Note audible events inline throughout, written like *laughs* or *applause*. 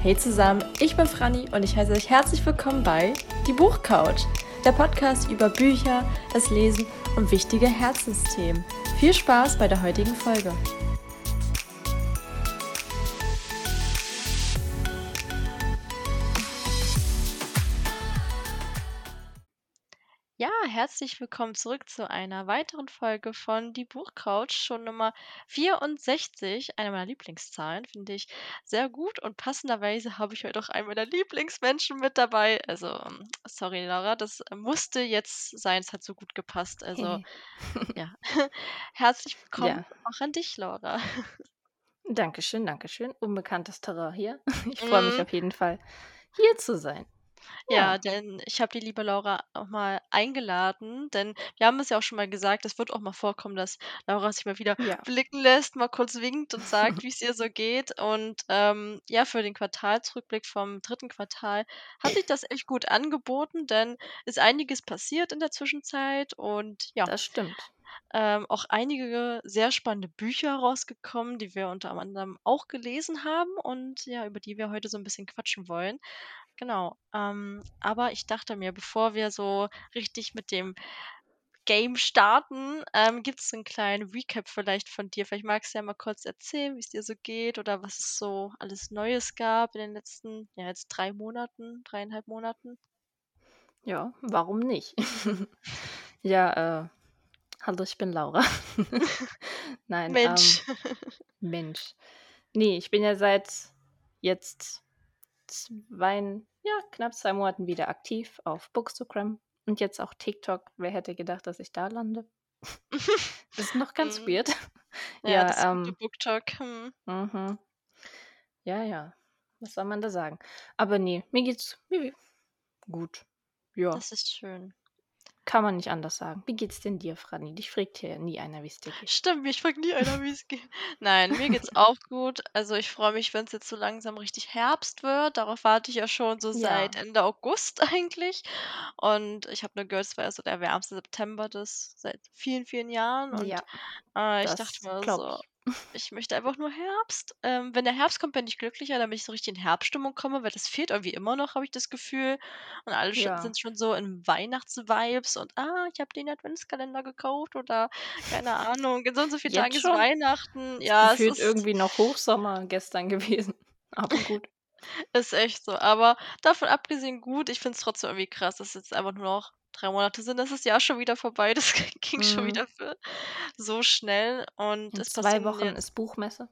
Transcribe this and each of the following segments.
Hey zusammen, ich bin Franny und ich heiße euch herzlich willkommen bei Die Buchcouch, der Podcast über Bücher, das Lesen und wichtige Herzensthemen. Viel Spaß bei der heutigen Folge. Herzlich willkommen zurück zu einer weiteren Folge von Die Buchcouch, schon Nummer 64, eine meiner Lieblingszahlen, finde ich sehr gut und passenderweise habe ich heute auch einen meiner Lieblingsmenschen mit dabei. Also, ähm, sorry Laura, das musste jetzt sein, es hat so gut gepasst. Also, Hey. *laughs* ja. *laughs* Herzlich willkommen Ja. auch an dich, Laura. Dankeschön, Dankeschön. Unbekanntes Terrain hier. *laughs* Ich freue mich Mhm. auf jeden Fall, hier zu sein. Ja, Ja. denn ich habe die liebe Laura auch mal eingeladen, denn wir haben es ja auch schon mal gesagt, es wird auch mal vorkommen, dass Laura sich mal wieder Ja. blicken lässt, mal kurz winkt und sagt, *laughs* wie es ihr so geht. Und ähm, ja, für den Quartalsrückblick vom dritten Quartal hat sich das echt gut angeboten, denn ist einiges passiert in der Zwischenzeit und ja, Das stimmt. Ähm, auch einige sehr spannende Bücher rausgekommen, die wir unter anderem auch gelesen haben und ja, über die wir heute so ein bisschen quatschen wollen. Genau. Ähm, aber ich dachte mir, bevor wir so richtig mit dem Game starten, ähm, gibt es einen kleinen Recap vielleicht von dir. Vielleicht magst du ja mal kurz erzählen, wie es dir so geht oder was es so alles Neues gab in den letzten, ja, jetzt drei Monaten, dreieinhalb Monaten. Ja, warum nicht? *laughs* Ja, äh, hallo, ich bin Laura. *laughs* Nein, Mensch. ähm, Mensch. Ne, ich bin ja seit jetzt zwei ja, knapp 2 Monaten wieder aktiv auf Bookstagram und jetzt auch TikTok. Wer hätte gedacht, dass ich da lande? *laughs* Das ist noch ganz Mhm. weird. *laughs* Ja, das Ja, gute ähm BookTok. Mhm. Mhm. Ja, ja. Was soll man da sagen? Aber ne, mir geht's mir gut. Ja, Das ist schön. Kann man nicht anders sagen. Wie geht's denn dir, Franny? Dich fragt hier nie einer, wie's dir geht. Stimmt, mich fragt nie einer, wie es geht. Nein, mir geht's auch gut. Also, ich freue mich, wenn es jetzt so langsam richtig Herbst wird. Darauf warte ich ja schon so seit Ja. Ende August *laughs* eigentlich. Und ich habe nur gehört, es war ja so der wärmste September des seit vielen, vielen Jahren. Und Ja, äh, ich dachte mir so, ich. Ich möchte einfach nur Herbst. Ähm, wenn der Herbst kommt, bin ich glücklicher, damit ich so richtig in Herbststimmung komme, weil das fehlt irgendwie immer noch, habe ich das Gefühl. Und alle Ja. sind schon so in Weihnachtsvibes und ah, ich habe den Adventskalender gekauft oder keine Ahnung, in so und so vielen Tagen ist? Weihnachten. Ja, es gefühlt ist irgendwie noch Hochsommer gestern gewesen. Aber gut. *laughs* ist echt so. Aber davon abgesehen gut, ich finde es trotzdem irgendwie krass, dass jetzt einfach nur noch 3 Monate sind. Das ist Jahr schon wieder vorbei. *laughs* Das ging schon Mhm. wieder für so schnell und In es 2 passieren Wochen jetzt ist Buchmesse.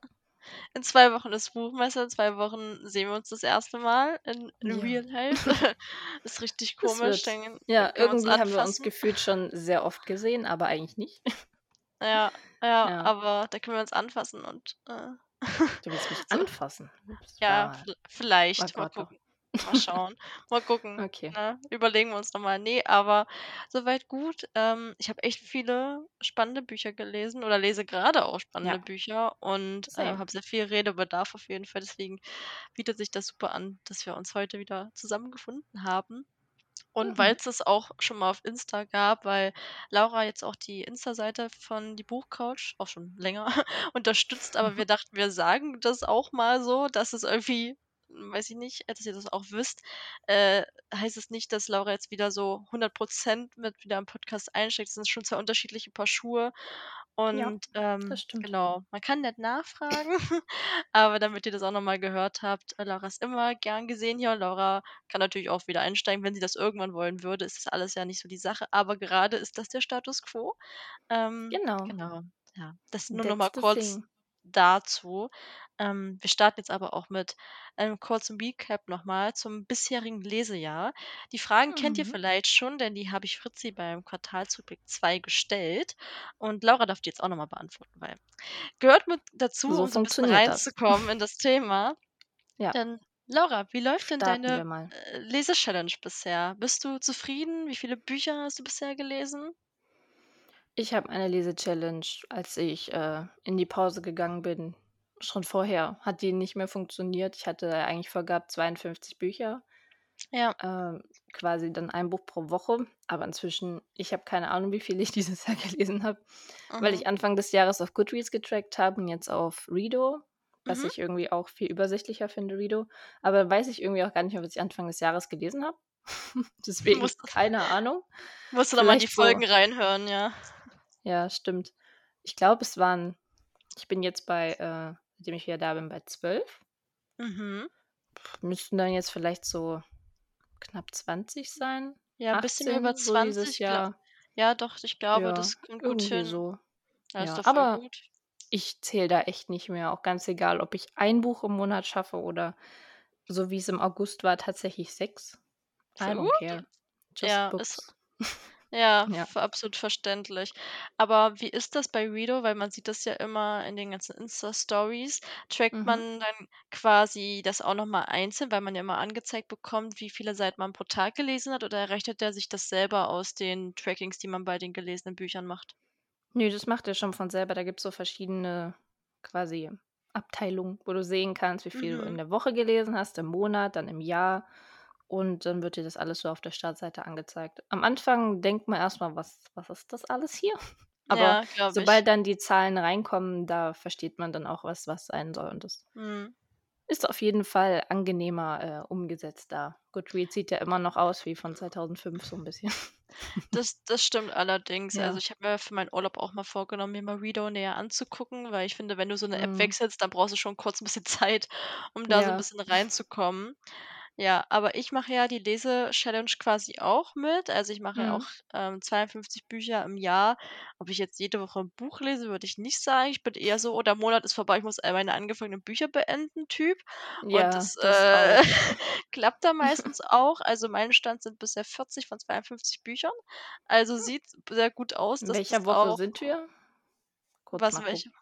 in 2 Wochen ist Buchmesse, in 2 Wochen sehen wir uns das erste Mal in in Ja. real life. *laughs* *laughs* Ist richtig komisch, dann ja, irgendwie haben wir uns gefühlt schon sehr oft gesehen, aber eigentlich nicht. Ja, ja, Ja. aber da können wir uns anfassen und, äh, Du willst mich so. anfassen? Ja, oh vielleicht, mal Gott, oh. gucken. Mal schauen. Mal gucken, Okay. ne? Überlegen wir uns noch mal. Ne, aber soweit gut. Ähm, ich habe echt viele spannende Bücher gelesen oder lese gerade auch spannende Ja. Bücher und, äh, habe sehr viel Redebedarf auf jeden Fall. Deswegen bietet sich das super an, dass wir uns heute wieder zusammengefunden haben. Und Mhm. weil's es auch schon mal auf Insta gab, weil Laura jetzt auch die Insta-Seite von Die Buchcouch auch schon länger *laughs* unterstützt, aber wir dachten, wir sagen das auch mal so, dass es irgendwie weiß ich nicht, dass ihr das auch wisst, äh, heißt es nicht, dass Laura jetzt wieder so 100% mit wieder im Podcast einsteigt. Das sind schon 2 unterschiedliche Paar Schuhe Ja, und, ähm, das stimmt. genau, man kann nett nachfragen, *laughs* aber damit ihr das auch noch mal gehört habt, äh, Laura ist immer gern gesehen hier und Laura kann natürlich auch wieder einsteigen, wenn sie das irgendwann wollen würde. Ist das alles ja nicht so die Sache, aber gerade ist das der Status quo. Ähm, Genau. genau, ja. Das nur noch That's mal the kurz thing. Dazu. Ähm, wir starten jetzt aber auch mit einem kurzen Recap noch mal zum bisherigen Lesejahr. Die Fragen kennt ihr Mhm. vielleicht schon, denn die habe ich Fritzi beim Quartalsrückblick 2 gestellt und Laura darf die jetzt auch noch mal beantworten, weil gehört mit dazu, So um so 'n bisschen funktioniert das. reinzukommen in das Thema. *laughs* Ja. Dann Laura, wie läuft denn Starten deine, äh, Lese-Challenge bisher? Bist du zufrieden? Wie viele Bücher hast du bisher gelesen? Ich habe eine Lese-Challenge, als ich, äh, in die Pause gegangen bin schon vorher hat die nicht mehr funktioniert. Ich hatte eigentlich vorgehabt 52 Bücher. Ja. Ähm, quasi dann ein Buch pro Woche, aber inzwischen ich habe keine Ahnung, wie viel ich *laughs* dieses Jahr gelesen habe, weil Mhm. ich Anfang des Jahres auf Goodreads getrackt habe und jetzt auf Reado. was Mhm. ich irgendwie auch viel übersichtlicher finde, Redo. Aber weiß ich irgendwie auch gar nicht mehr, was ich Anfang des Jahres gelesen habe. *laughs* Deswegen Musst keine Ahnung. musst du da mal die Vielleicht so Folgen reinhören, ja. Ja, stimmt. Ich glaube, es waren ich bin jetzt bei, äh seitdem ich wieder da bin, bei 12. Mhm. Müssten dann jetzt vielleicht so knapp 20 sein, Ja, 'n bisschen über 18, so dieses 20, gla Jahr. ja doch, ich glaube, Ja, das kommt gut hin. so. Ja, ist Ja, aber gut. ich zähle da echt nicht mehr, auch ganz egal, ob ich ein Buch im Monat schaffe oder so wie's im August war, tatsächlich 6. I don't care. Just Ja, ist books. *laughs* ja, Ja. absolut verständlich. Aber wie ist das bei Redo? Weil man sieht das ja immer in den ganzen Insta-Stories. Trackt Mhm. man dann quasi das auch noch mal einzeln, weil man ja immer angezeigt bekommt, wie viele Seiten man pro Tag gelesen hat, oder rechnet der sich das selber aus den Trackings, die man bei den gelesenen Büchern macht? Ne, das macht er schon von selber. Da gibt's so verschiedene quasi Abteilungen, wo du sehen kannst, wie viel du in Mhm. der Woche gelesen hast, im Monat, dann im Jahr. Und dann wird dir das alles so auf der Startseite angezeigt. Am Anfang denkt man erst mal: „Was was ist das alles hier?“ *laughs* Aber Ja, glaube ich. sobald dann die Zahlen reinkommen, da versteht man dann auch, was was sein soll. Und das Mhm. ist auf jeden Fall angenehmer, äh, umgesetzt da. Goodreads sieht ja immer noch aus wie von 2005 so 'n bisschen. *laughs* Das das stimmt allerdings. Also, Ja. ich habe mir für meinen Urlaub auch mal vorgenommen, mir mal Redo näher anzugucken, weil ich finde, wenn du so 'ne App Mhm. wechselst, dann brauchst du schon kurz 'n bisschen *laughs* Zeit, um da so 'n Ja. bisschen reinzukommen. Ja, aber ich mache ja die Lese-Challenge quasi auch mit. Also, ich mache ja auch, Mhm. ähm, 52 Bücher im Jahr. Ob ich jetzt jede Woche 'n Buch lese, würde ich nicht sagen. Ich bin eher so: „Oh, der Monat ist vorbei, ich muss all meine angefangenen Bücher beenden“, Typ. Und Ja, das, das äh, auch. *laughs* klappt dann *laughs* meistens auch. Also, mein Stand sind bisher 40 von 52 Büchern. Also, Hm. sieht sehr gut aus, In dass das welcher Woche auch sind wir? Kurz Was mal in gucken.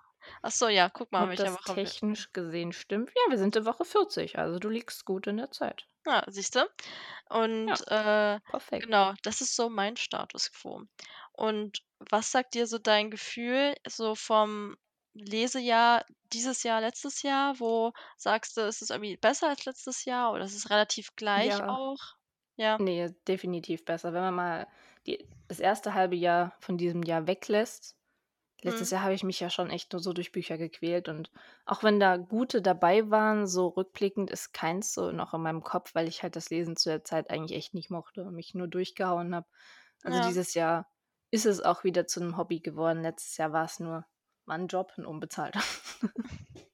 Ach so, ja, guck mal, Ob welcher das Woche wir technisch gesehen stimmt. Ja, wir sind in Woche 40, also du liegst gut in der Zeit. Ja, siehst du? Ja, Und, äh, perfekt. genau, das ist so mein Status quo. Und was sagt dir so dein Gefühl so vom Lesejahr dieses Jahr, letztes Jahr? Wo sagst du, ist es irgendwie besser als letztes Jahr oder ist es relativ gleich Ja. auch? Ja. Ne, definitiv besser. Wenn man mal die das 1. 1/2 Jahr von diesem Jahr weglässt letztes Mhm. Jahr habe ich mich ja schon echt nur so durch Bücher gequält und auch wenn da gute dabei waren, so rückblickend ist keins so noch in meinem Kopf, weil ich halt das Lesen zu der Zeit eigentlich echt nicht mochte und mich nur durchgehauen habe. Also, Ja. dieses Jahr ist es auch wieder zu 'nem Hobby geworden. Letztes Jahr war's nur war 'n Job, 'n unbezahlter.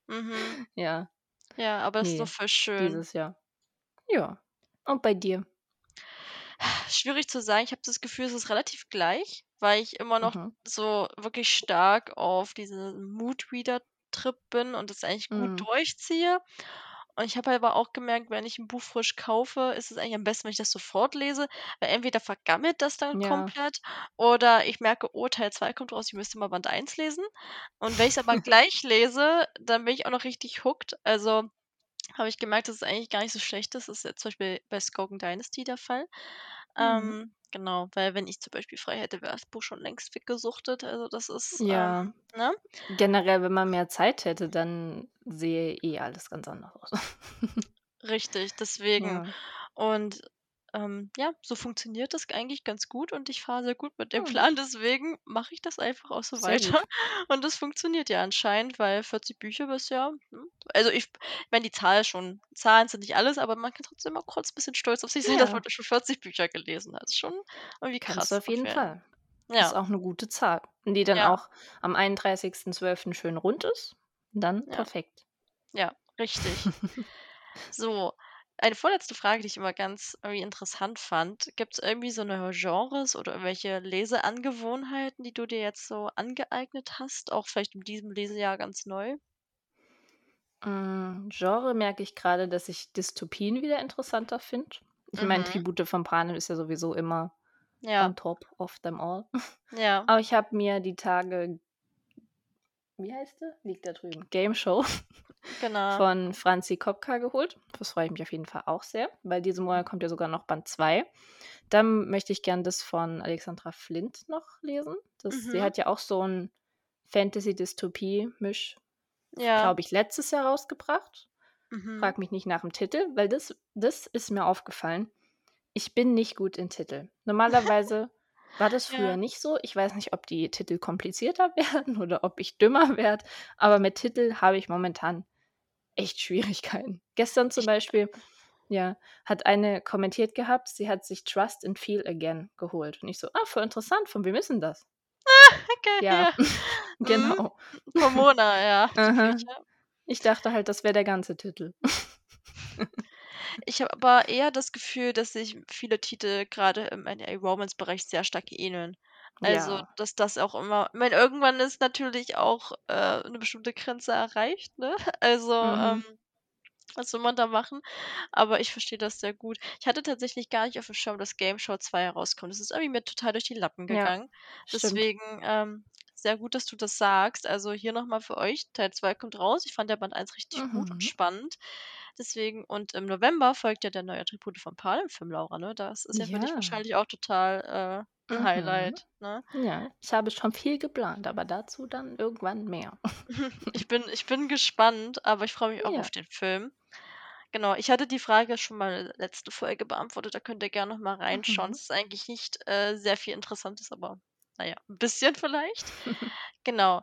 Mhm. *laughs* Ja. Ja, aber das ist doch voll schön. dieses Jahr. Ja. Und bei dir? Schwierig zu sagen. Ich habe das Gefühl, es ist relativ gleich, weil ich immer noch Mhm. so wirklich stark auf diesen Moodreader-Trip bin und das eigentlich gut Mhm. durchziehe. Und ich habe aber auch gemerkt, wenn ich 'n Buch frisch kaufe, ist es eigentlich am besten, wenn ich das sofort lese, weil entweder vergammelt das dann Ja. komplett oder ich merke: „Oh, Teil 2 kommt raus, ich müsste mal Band 1 lesen.“ Und wenn ich's aber *laughs* gleich lese, dann bin ich auch noch richtig hooked. Also, habe ich gemerkt, dass es eigentlich gar nicht so schlecht ist. Das ist jetzt zum Beispiel bei „Skogan Dynasty“ der Fall. Mhm. Ähm, genau, weil wenn ich zum Beispiel frei hätte, wäre das Buch schon längst weggesuchtet. Also, das ist, ähm Ja. ne? Generell, wenn man mehr Zeit hätte, dann sähe eh alles ganz anders aus. *laughs* Richtig, deswegen. Ja. Und, ähm, ja, so funktioniert das eigentlich ganz gut und ich fahre sehr gut mit dem Mhm. Plan, deswegen mache ich das einfach auch so Sehr weiter. gut. *laughs* Und das funktioniert ja anscheinend, weil 40 Bücher bisher, hm also, ich meine, die Zahl ist schon Zahlen sind nicht alles, aber man kann trotzdem mal kurz bisschen stolz auf sich sein, dass man Ja. schon 40 Bücher gelesen hat. Ist schon irgendwie Kannst du krass auf jeden jeden Fall. Ist Ja. auch 'ne gute Zahl. Wenn die dann Ja. auch am 31.12. schön rund ist, dann Ja. perfekt. Ja, richtig. *laughs* So, eine vorletzte Frage, die ich immer ganz irgendwie interessant fand. Gibt's irgendwie so 'ne Genres oder irgendwelche Leseangewohnheiten, die du dir jetzt so angeeignet hast, auch vielleicht in diesem Lesejahr ganz neu? Hm, Genre merke ich grade, dass ich Dystopien wieder interessanter finde. Ich meine, Mhm. Tribute von Panem ist ja sowieso immer Ja. on top of them all. Ja. Aber ich habe mir die Tage wie heißt sie? Liegt da drüben. „Game Show“ *laughs* Genau. von Franzi Kopka geholt. Das freue ich mich auf jeden Fall auch sehr, weil diesen Monat kommt ja sogar noch Band 2. Dann möchte ich gern das von Alexandra Flindt noch lesen. Das sie Mhm. hat ja auch so 'n Fantasy-Dystopie-Misch, Ja. glaube ich, letztes Jahr rausgebracht. Mhm. Frage mich nicht nach'm Titel, weil das das ist mir aufgefallen. Ich bin nicht gut in Titel. Normalerweise *laughs* war das früher Ja. nicht so. Ich weiß nicht, ob die Titel komplizierter *laughs* werden oder ob ich dümmer werde, aber mit Titel habe ich momentan echt Schwierigkeiten. Gestern zum Ich Beispiel, ja, hat eine kommentiert gehabt, sie hat sich Trust and Feel Again geholt. Und ich so: „Ah, voll interessant, von wem ist denn das?“ Okay, Ja, ja. *laughs* Mhm. genau. Von Mona, ja, *laughs* Aha. Ich dachte halt, das wäre der ganze Titel. Ich habe aber eher das Gefühl, dass sich viele Titel grade im NA-Romance-Bereich sehr stark ähneln. Also, Ja. dass das auch immer ich meine, irgendwann ist natürlich auch, äh, 'ne bestimmte Grenze erreicht, ne? *laughs* Also, Mhm. ähm, was will man da machen? Aber ich verstehe das sehr gut. Ich hatte tatsächlich gar nicht aufm Schirm, dass Game Show 2 herauskommt. Das ist irgendwie mir total durch die Lappen Ja, gegangen. stimmt. Deswegen, ähm, sehr gut, dass du das sagst. Also, hier noch mal für euch, Teil 2 kommt raus. Ich fand der Band 1 richtig gut und Mhm. spannend. Deswegen und im November folgt ja der neue Tribute von Panem-Film, Laura, ne? Das ist ja für dich Ja. wahrscheinlich auch total, äh, 'n Mhm. Highlight, ne? Ja, ich habe schon viel geplant, aber dazu dann irgendwann mehr. *laughs* Ich bin ich bin gespannt, aber ich freue mich auch Ja. auf den Film. Genau, ich hatte die Frage schon mal letzte Folge beantwortet, da könnt ihr gern noch mal reinschauen. Mhm. Es ist eigentlich nicht, äh, sehr viel Interessantes, aber na ja, 'n bisschen vielleicht. *laughs* Genau.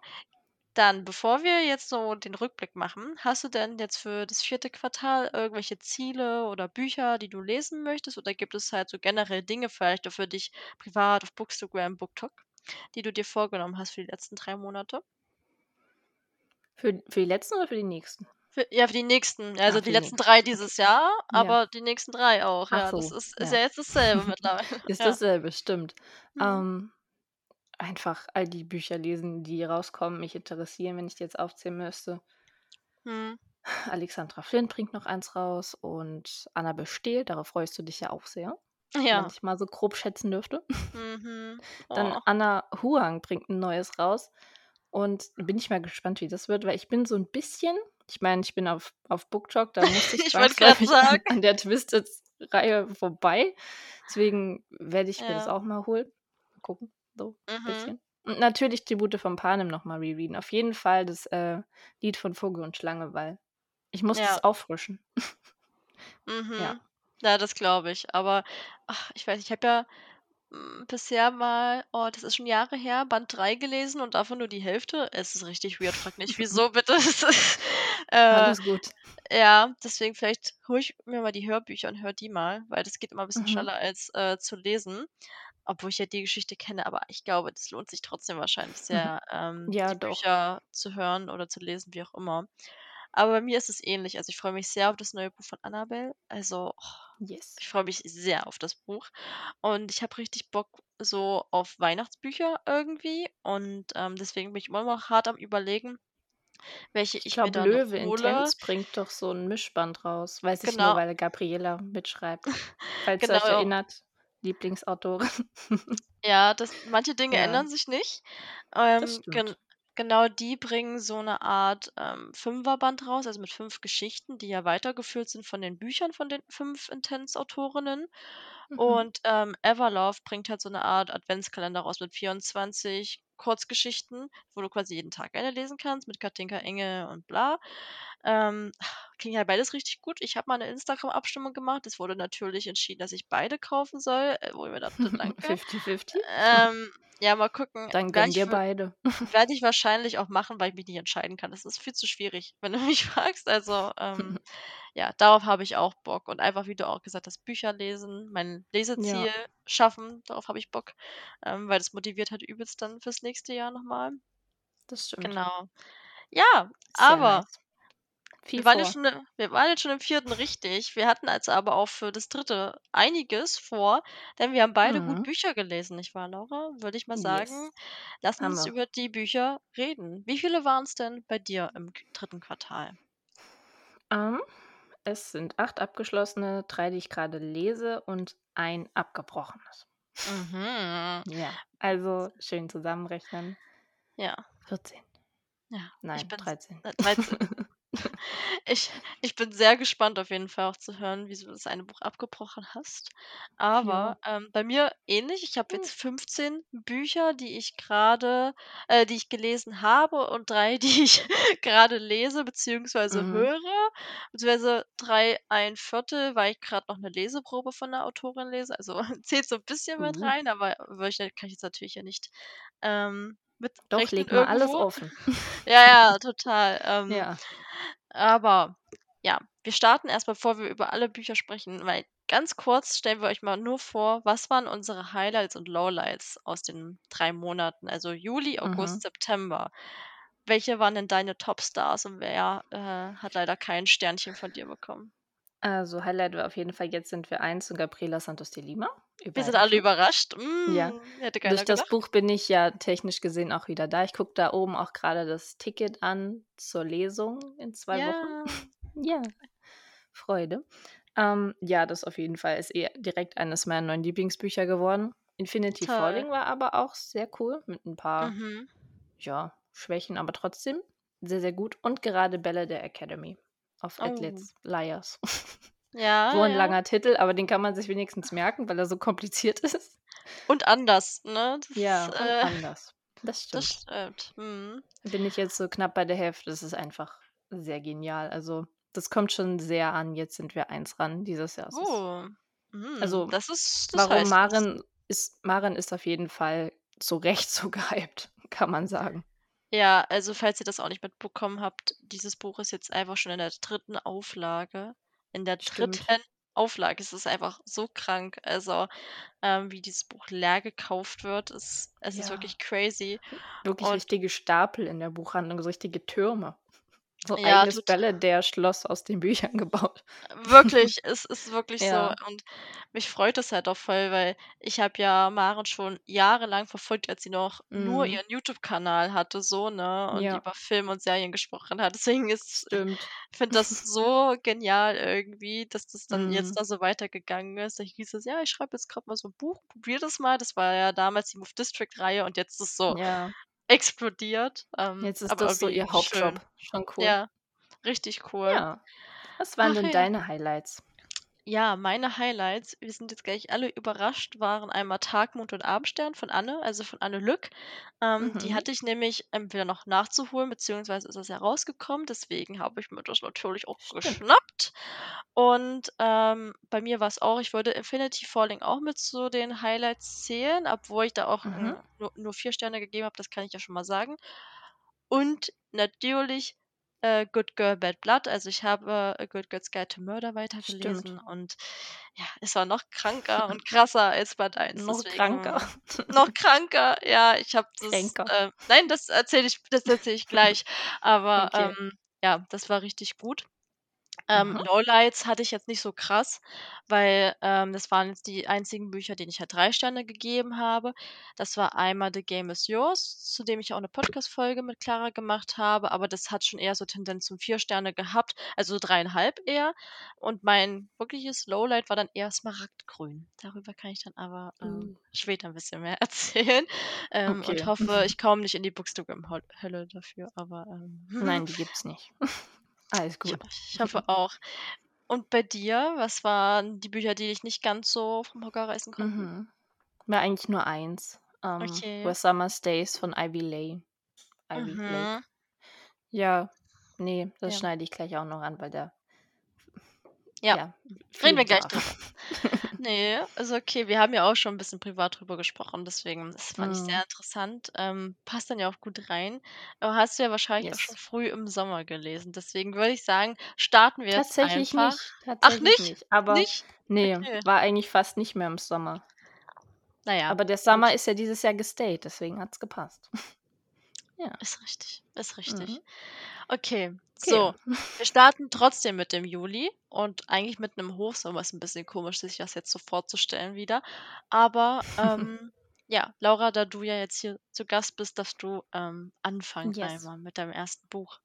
Dann, bevor wir jetzt so den Rückblick machen, hast du denn jetzt für das 4. Quartal irgendwelche Ziele oder Bücher, die du lesen möchtest? Oder gibt es halt so generell Dinge vielleicht auch für dich privat auf Bookstagram, BookTok, die du dir vorgenommen hast für die letzten 3 Monate? Für für die letzten oder für die nächsten? Für ja, für die nächsten, also die für die letzten nächsten. 3 Okay. dieses Jahr, Ja. aber die nächsten 3 auch, Ach ja. Das so, ist ist ja ja. jetzt dasselbe *laughs* mittlerweile, Ist ja. dasselbe, stimmt. Mhm. Ähm, einfach all die Bücher lesen, die rauskommen, mich interessieren, wenn ich die jetzt aufzählen müsste. Mhm. *sighs* Alexandra Flint bringt noch eins raus und Annabel Steele, darauf freust du dich ja auch sehr, wenn Ja. ich mal so grob schätzen dürfte. *laughs* Mhm. Dann Oh. Anna Huang bringt 'n neues raus und bin ich mal gespannt, wie das wird, weil ich bin so 'n bisschen ich meine, ich bin auf auf BookTok, da musste *laughs* ich Ich sagen. *laughs* an der Twisted-Reihe vorbei. Deswegen werde ich mir das Ja. auch mal holen. Mal gucken, so Mhm. bisschen. Und natürlich Tribute von Panem noch mal rereaden. Auf jeden Fall das, äh, Lied von Vogel und Schlange, weil ich muss Ja. das auffrischen. *laughs* Ja. Mhm. Ja, das glaube ich. Aber, ach, ich weiß ich habe ja, bisher mal oh, das ist schon Jahre her, Band 3 gelesen und davon nur die Hälfte. Es ist richtig weird, frag nicht wieso *laughs* bitte. *laughs* Äh, Alles gut. ja, deswegen vielleicht hole ich mir mal die Hörbücher und höre die mal, weil das geht immer bisschen Mhm. schneller als, äh, zu lesen, obwohl ich ja die Geschichte kenne. Aber ich glaube, das lohnt sich trotzdem wahrscheinlich sehr, *laughs* ähm, Ja, die doch. Bücher zu hören oder zu lesen, wie auch immer. Aber bei mir ist es ähnlich. Also, ich freue mich sehr auf das neue Buch von Annabel. Also, Yes. ich freue mich sehr auf das Buch und ich habe richtig Bock so auf Weihnachtsbücher irgendwie und, ähm, deswegen bin ich immer noch hart am Überlegen, welche Ich ich mir glaube, dann Löwe hole. Intense bringt doch so 'n Mischband raus. Weiß ich nur, Genau. weil Gabriela mitschreibt. *laughs* Falls ihr euch Genau. erinnert, Lieblingsautorin. Ja, das manche Dinge *laughs* Ja. ändern sich nicht. Ähm, gen. genau, die bringen so 'ne Art, ähm, Fünferband raus, also mit 5 Geschichten, die ja weitergeführt sind von den Büchern von den 5 Intense-Autorinnen. Mhm. Und, ähm, Everlove bringt halt so 'ne Art Adventskalender raus mit 24 Kurzgeschichten, wo du quasi jeden Tag eine lesen kannst mit Katinka Engel und bla. Ähm, klingt ja beides richtig gut. Ich habe mal 'ne Instagram-Abstimmung gemacht. Es wurde natürlich entschieden, dass ich beide kaufen soll, äh, wo ich mir dachte: *laughs* „Danke.“ Fifty-fifty? Ähm, ja, mal gucken. Dann gönn dir beide. *laughs* werde ich wahrscheinlich auch machen, weil ich mich nicht entscheiden kann. Das ist viel zu schwierig, *laughs* wenn du mich fragst. Also, ähm, ja, darauf habe ich auch Bock und einfach, wie du auch gesagt hast, Bücher lesen, mein Ja. Leseziel schaffen, darauf habe ich Bock, ähm, weil das motiviert halt übelst dann fürs nächste Jahr noch mal. Das stimmt. Genau. Ja, Sehr aber nice. Viel wir waren jetzt schon im wir waren jetzt schon im 4. richtig. Wir hatten also aber auch für das 3. einiges vor, denn wir haben beide gut Mhm. Bücher gelesen, nicht wahr, Laura? Würde ich mal Yes. sagen, lass Haben uns über die Bücher reden. Wie viele waren's denn bei dir im 3. Quartal? Ähm, es sind 8 abgeschlossene, 3, die ich grade lese und 1 abgebrochenes. Mhm. Ja, also schön zusammenrechnen. Ja. 14. Ja, ich Nein, bin's 13. äh, 13. *laughs* Ich ich bin sehr gespannt auf jeden Fall auch zu hören, wieso du das eine Buch abgebrochen hast. Aber, Ja. ähm, bei mir ähnlich. Ich habe Hm. jetzt 15 Bücher, die ich grade äh, die ich gelesen habe und 3, *laughs* die ich grade lese beziehungsweise Mhm. höre, beziehungsweise 3 1/4, weil ich grad noch 'ne Leseprobe von 'ner Autorin lese. Also, *laughs* zählt so 'n bisschen mit Uh. rein, aber kann ich jetzt natürlich ja nicht, ähm, Doch, mitrechnen leg mal alles offen. *laughs* Ja, ja, *laughs* total. Ähm, Ja. aber ja, wir starten erst, bevor wir über alle Bücher sprechen, weil ganz kurz stellen wir euch mal nur vor, was waren unsere Highlights und Lowlights aus den 3 Monaten, also Juli, Mhm. August, September. Welche waren denn deine Topstars und wer, äh, hat leider kein Sternchen von dir bekommen? Also, Highlight war auf jeden Fall „Jetzt sind wir eins“ von Gabriela Santos de Lima, Wir sind alle überrascht. Ja. Hm, hätte Durch das gedacht. Buch bin ich ja technisch gesehen auch wieder da. Ich gucke da oben auch grade das Ticket an zur Lesung in 2 Wochen. Ja. *laughs* Ja, Freude. Ähm, ja, das auf jeden Fall ist eh direkt eines meiner neuen Lieblingsbücher geworden. „Infinity Toll. Falling“ war aber auch sehr cool mit 'n paar, Mhm. ja, Schwächen, aber trotzdem sehr, sehr gut. Und gerade „Bälle der Academy“ auf Oh. Atlas Liars. *laughs* So Ja, 'n ja. langer Titel, aber den kann man sich wenigstens merken, weil er so kompliziert *laughs* ist. Und anders, ne? Das, Ja, und äh anders. Das das stimmt. stimmt. Mhm. Bin ich jetzt so knapp bei der Hälfte. Das ist einfach sehr genial. Also, das kommt schon sehr an „Jetzt sind wir eins“ ran dieses Jahr. Ist Oh. Mhm. also, Das ist das warum. Maren ist Maren ist auf jeden Fall zu Recht *laughs* so gehypt, kann man sagen. Ja, also, falls ihr das auch nicht mitbekommen habt, dieses Buch ist jetzt einfach schon in der 3. Auflage. In der Stimmt. 3. Auflage. Es ist einfach so krank. Also, ähm, wie dieses Buch leer gekauft wird, ist es ist Ja. wirklich crazy. Wirklich Und richtige Stapel in der Buchhandlung, so richtige Türme. So Ja, eigenes total. Bälle der Schloss aus den Büchern *laughs* gebaut. Wirklich, es ist wirklich so. Ja. Und mich freut das halt auch voll, weil ich habe ja Maren schon jahrelang verfolgt, als sie noch nur Mhm. ihren YouTube-Kanal hatte so, ne, und Ja. über Film und Serien gesprochen hat. Deswegen ist Stimmt. finde das so genial irgendwie, dass das dann Mhm. jetzt da so weitergegangen ist. Da hieß es: „Ja, ich schreibe jetzt grad mal so 'n Buch, probier das mal.“ Das war ja damals die Move District Reihe und jetzt ist so Ja. Explodiert, ähm, Jetzt ist das so ihr schön. Hauptjob. Schon cool. Ja, richtig cool. Ja. Was waren Ach denn deine Highlights? Ja, meine Highlights, wir sind jetzt gleich alle überrascht, waren einmal „Tag, Mond und Abendstern“ von Anne, also, von Anne Lück. Ähm, die Mhm. hatte ich nämlich entweder noch nachzuholen, beziehungsweise ist das ja rausgekommen, deswegen habe ich mir das natürlich auch Stimmt. geschnappt. Und, ähm, bei mir war's auch ich würde „Infinity Falling“ auch mit zu den Highlights zählen, obwohl ich da auch, Mhm. hm, nur nur 4 Sterne gegeben habe, das kann ich ja schon mal sagen. Und natürlich, äh, „Good Girl, Bad Blood“. Also, ich habe „A Good Girl's Guide to Murder“ Stimmt. weitergelesen und ja, es war noch kranker und krasser als Band 1, Noch kranker. deswegen noch kranker. Ja, ich habe *laughs* das, äh nein, das erzähle ich das erzähle ich gleich. Aber, Okay. ähm, ja, das war richtig gut. Ähm. Lowlights hatte ich jetzt nicht so krass, weil, ähm, das waren jetzt die einzigen Bücher, denen ich halt 3 Sterne gegeben habe. Das war einmal „The Game Is Yours“, zu dem ich auch 'ne Podcast-Folge mit Clara gemacht habe, aber das hat schon eher so Tendenz zum 4 Sterne gehabt, also, 3,5 eher. Und mein wirkliches Lowlight war dann eher „Smaragdgrün“. Darüber kann ich dann aber, ähm, Uh. später 'n bisschen mehr *laughs* erzählen, ähm, und Okay. hoffe, *laughs* ich komme nicht in die Bookstagram-Hol Hölle dafür, aber, ähm Nein, *laughs* die gibt's nicht. Alles Ich gut. ich hoffe auch. Und bei dir, was waren die Bücher, die dich nicht ganz so vom Hocker reißen konnten? Mhm. War eigentlich nur 1, ähm, Okay. „Where Summer Stays“ von Ivy Lay Ivy Lake. Mhm. Ja, ne, das Ja. schneide ich gleich auch noch an, weil da Ja, ja, reden viel wir gleich Bedarf. drüber. *laughs* Ne, ist okay. Wir haben ja auch schon 'n bisschen privat drüber gesprochen, deswegen das fand ich Mhm. sehr interessant. Ähm, passt dann ja auch gut rein. Aber hast du ja wahrscheinlich auch schon früh im Sommer gelesen. Deswegen würde ich sagen, starten wir jetzt Tatsächlich einfach nicht, ach tatsächlich nicht? nicht. Aber Nicht? ne, Okay. war eigentlich fast nicht mehr im Sommer. Na ja, Aber der. Sommer ist ja dieses Jahr gestayed, deswegen hat's gepasst. *laughs* Ja. Ist richtig, ist Mhm. richtig. Okay, Okay. so. Wir starten trotzdem mit dem Juli und eigentlich mit 'nem Hochsommer. Ist 'n bisschen komisch, sich das jetzt so vorzustellen wieder. Aber, ähm, *laughs* ja, Laura, da du ja jetzt hier zu Gast bist, darfst du, ähm, anfangen Yes. einmal mit deinem 1. Buch.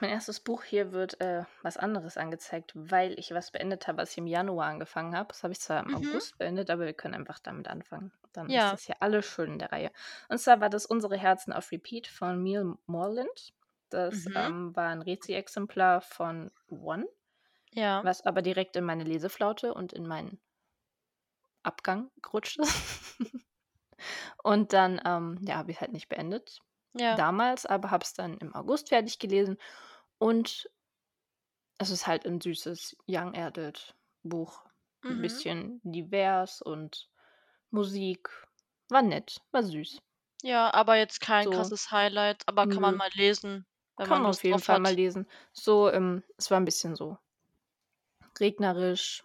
Mein 1. Buch hier wird, äh, was anderes angezeigt, weil ich was beendet habe, was ich im Januar angefangen habe. Das habe ich zwar im Mhm. August beendet, aber wir können einfach damit anfangen. Dann ist Ja. das hier alles schön in der Reihe. Und zwar war das „Unsere Herzen auf Repeat“ von Neal Moreland. Das, Mhm. ähm, war 'n Rezi-Exemplar von One, Ja. was aber direkt in meine Leseflaute und in meinen Abgang gerutscht ist. *laughs* Und dann, ähm, ja, habe ich's halt nicht beendet Ja. damals, aber habe es dann im August fertig gelesen und es ist halt 'n süßes Young Adult Buch. Mhm. bisschen divers und Musik. War nett, war süß. Ja, aber jetzt kein So. krasses Highlight, aber kann man mal lesen. wenn Kann man man auf jeden Fall mal hat. lesen. So, ähm, es war 'n bisschen so regnerisch,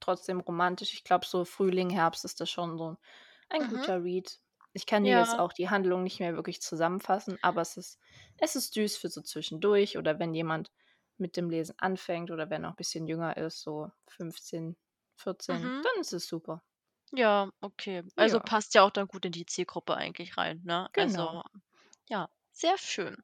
trotzdem romantisch. Ich glaube, so Frühling, Herbst ist das schon so ein Mhm. guter Read. Ich kann dir jetzt Ja. auch die Handlung nicht mehr wirklich zusammenfassen, aber es ist es ist süß für so zwischendurch oder wenn jemand mit dem Lesen anfängt oder wenn er noch bisschen jünger ist, so 15, 14, Mhm. dann ist es super. Ja, okay. Also, Ja. passt ja auch dann gut in die Zielgruppe eigentlich rein, ne? Genau. Also, ja, sehr schön.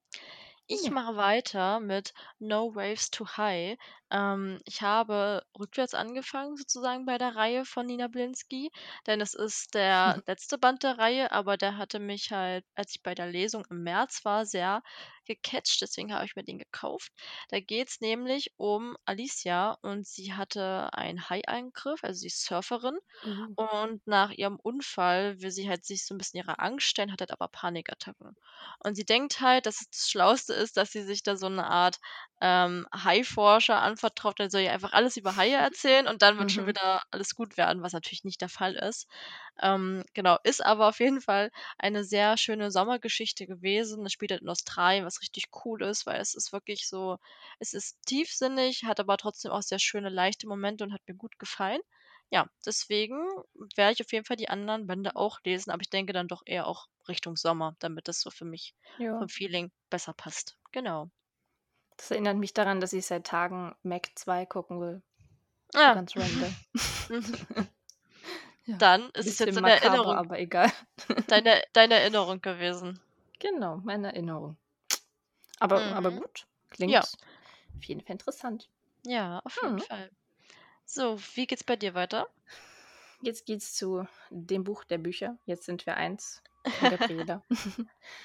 Ich Ja. mache weiter mit „No Waves Too High“. Ähm, ich habe rückwärts angefangen sozusagen bei der Reihe von Nina Blinsky, denn es ist der letzte Band der Reihe, aber der hatte mich halt, als ich bei der Lesung im März war, sehr gecatcht, deswegen habe ich mir den gekauft. Da geht's nämlich um Alicia und sie hatte einen Haiangriff, also sie ist Surferin Uh. und nach ihrem Unfall will sie halt sich so 'n bisschen ihrer Angst stellen, hat halt aber Panikattacken. Und sie denkt halt, dass es das Schlauste ist, dass sie sich da so 'ne Art, ähm, Haiforscher anvertraut, der soll ihr einfach alles über Haie erzählen und dann wird schon Mhm. wieder alles gut werden, was natürlich nicht der Fall ist. Ähm, genau, ist aber auf jeden Fall eine sehr schöne Sommergeschichte gewesen. Es spielt halt in Australien, was richtig cool ist, weil es ist wirklich so es ist tiefsinnig, hat aber trotzdem auch sehr schöne, leichte Momente und hat mir gut gefallen. Ja, deswegen werde ich auf jeden Fall die anderen Bände auch lesen, aber ich denke dann doch eher auch Richtung Sommer, damit das so für mich vom Ja. Feeling besser passt. Genau. Das erinnert mich daran, dass ich seit Tagen Mac 2 gucken will. So Ah. ganz random. *laughs* Mhm. *laughs* Ja, Dann ist es jetzt in Erinnerung aber egal. *laughs* deine deine Erinnerung gewesen. Genau, meine Erinnerung. Aber aber Mhm. gut, Ja. klingt auf jeden Fall interessant. Ja, auf jeden Mhm. Fall. So, wie geht's bei dir weiter? Jetzt geht's zu dem Buch der Bücher. Jetzt sind wir eins.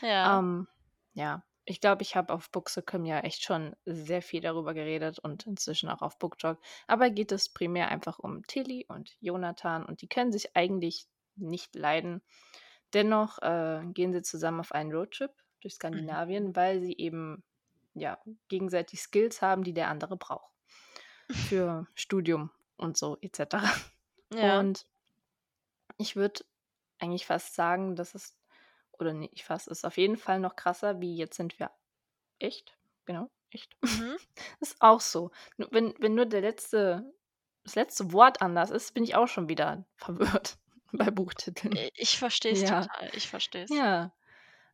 Ja. Ähm, ja, ich glaube, ich habe auf Booksocom ja echt schon sehr viel darüber geredet und inzwischen auch auf BookTok. Aber geht es primär einfach um Tilly und Jonathan und die können sich eigentlich nicht leiden. Dennoch, äh, gehen sie zusammen auf einen Roadtrip durch Mhm. Skandinavien, weil sie eben, ja, gegenseitig Skills haben, die der andere braucht für Studium und so et cetera. *laughs* Ja. Und ich würde eigentlich fast sagen, dass es oder ne, nicht fast, ist auf jeden Fall noch krasser wie „Jetzt sind wir echt“, genau, echt. Mhm. *laughs* Ist auch so. Wenn wenn nur der letzte das letzte Wort anders ist, bin ich auch schon wieder *laughs* verwirrt *laughs* bei Buchtiteln. Ich verstehe es Ja. total. Ich verstehe es. Ja.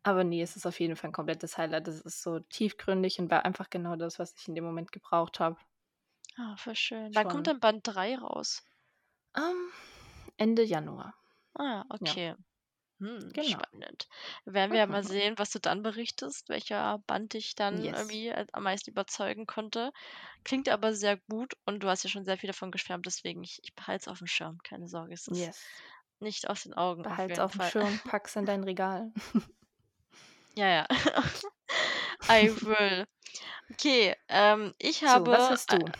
Aber ne, es ist auf jeden Fall 'n komplettes Highlight. Das ist so tiefgründig und war einfach genau das, was ich in dem Moment gebraucht habe. Ah, voll schön. Wann kommt denn Band 3 raus? Ähm, Ende Januar. Ah, Ja. Hm, Genau. spannend. Werden wir ja mal sehen, was du dann berichtest, welcher Band dich dann Yes. irgendwie, äh, am meisten überzeugen konnte. Klingt aber sehr gut und du hast ja schon sehr viel davon geschwärmt, deswegen ich ich behalte es aufm Schirm, keine Sorge. Es ist Yes. nicht aus den Augen auf Behalte es jeden aufm Fall. Schirm, *laughs* pack's in dein Regal. Ja, ja. *laughs* I will. Okay, ähm, ich So, was habe hast du?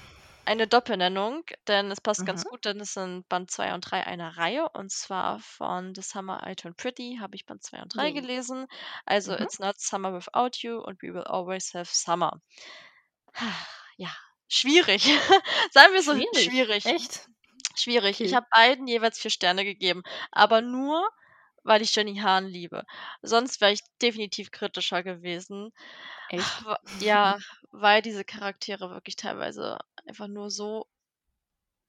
Eine Doppelnennung, denn es passt ganz Mhm. gut, denn es sind Band 2 und 3 einer Reihe und zwar von „The Summer I Turned Pretty“ habe ich Band 2 und 3 Yay. gelesen. Also Mhm. „It's not summer without you and we will always have summer.“ Ja, schwierig. *laughs* Sagen wir so, Schwierig, schwierig. echt? Schwierig. Ich Okay. habe beiden jeweils 4 Sterne gegeben, aber nur, weil ich Jenny Han liebe. Sonst wäre ich definitiv kritischer gewesen. Echt? Ja, *laughs* weil diese Charaktere wirklich teilweise einfach nur so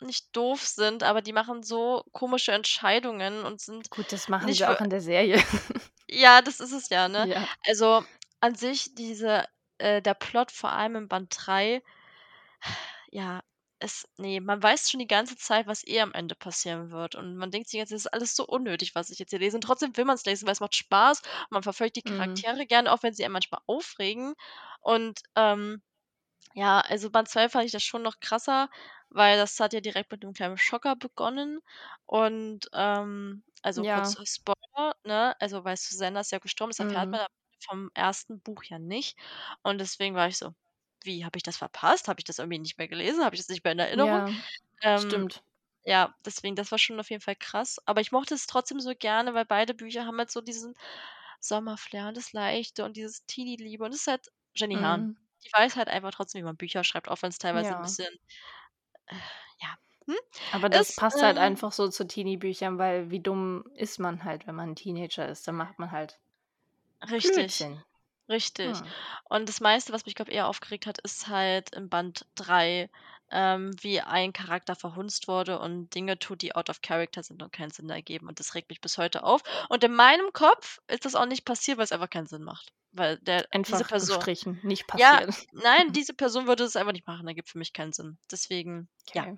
nicht doof sind, aber die machen so komische Entscheidungen und sind Gut, das machen sie auch in der Serie. *laughs* Ja, das ist es ja, ne? Ja. Also, an sich diese äh, der Plot vor allem in Band 3 ja, es ne, man weiß schon die ganze Zeit, was eh am Ende passieren wird und man denkt sich jetzt: „Das ist alles so unnötig, was ich jetzt hier lese.“ Und trotzdem will man's lesen, weil es macht Spaß. Man verfolgt die Mhm. Charaktere gerne, auch wenn sie einen manchmal aufregen. Und, ähm, ja, also Band 2 fand ich das schon noch krasser, weil das hat ja direkt mit 'nem kleinen Schocker begonnen und, ähm also Ja. kurzer Spoiler, ne? Also, weil Susanna ist ja gestorben, das erfährt Mhm. man vom 1. Buch ja nicht. Und deswegen war ich so: „Wie, habe ich das verpasst? Habe ich das irgendwie nicht mehr gelesen? Habe ich das nicht mehr in Erinnerung?“ Ja, Ähm, stimmt. ja, deswegen, das war schon auf jeden Fall krass. Aber ich mochte es trotzdem so gerne, weil beide Bücher haben halt so diesen Sommerflair und das Leichte und dieses Teenie-Liebe und es ist halt Jenny. Mhm. Die weiß halt einfach trotzdem, wie man Bücher schreibt, auch wenn's teilweise 'n Ja. bisschen, äh, ja, hm, Aber das ist, passt halt äh einfach so zu Teenie-Büchern, weil wie dumm ist man halt, wenn man 'n Teenager ist? Dann macht man halt Richtig. Blödsinn. Richtig. Hm. Und das meiste, was mich, glaube eher aufgeregt hat, ist halt im Band 3, ähm, wie ein Charakter verhunzt wurde und Dinge tut, die out of character sind und keinen Sinn ergeben. Und das regt mich bis heute auf. Und in meinem Kopf ist das auch nicht passiert, weil's einfach keinen Sinn macht. Weil der diese Einfach Perso gestrichen, nicht ja, passiert. *laughs* nein, diese Person würde es einfach nicht machen, ergibt für mich keinen Sinn. Deswegen, ja. Okay.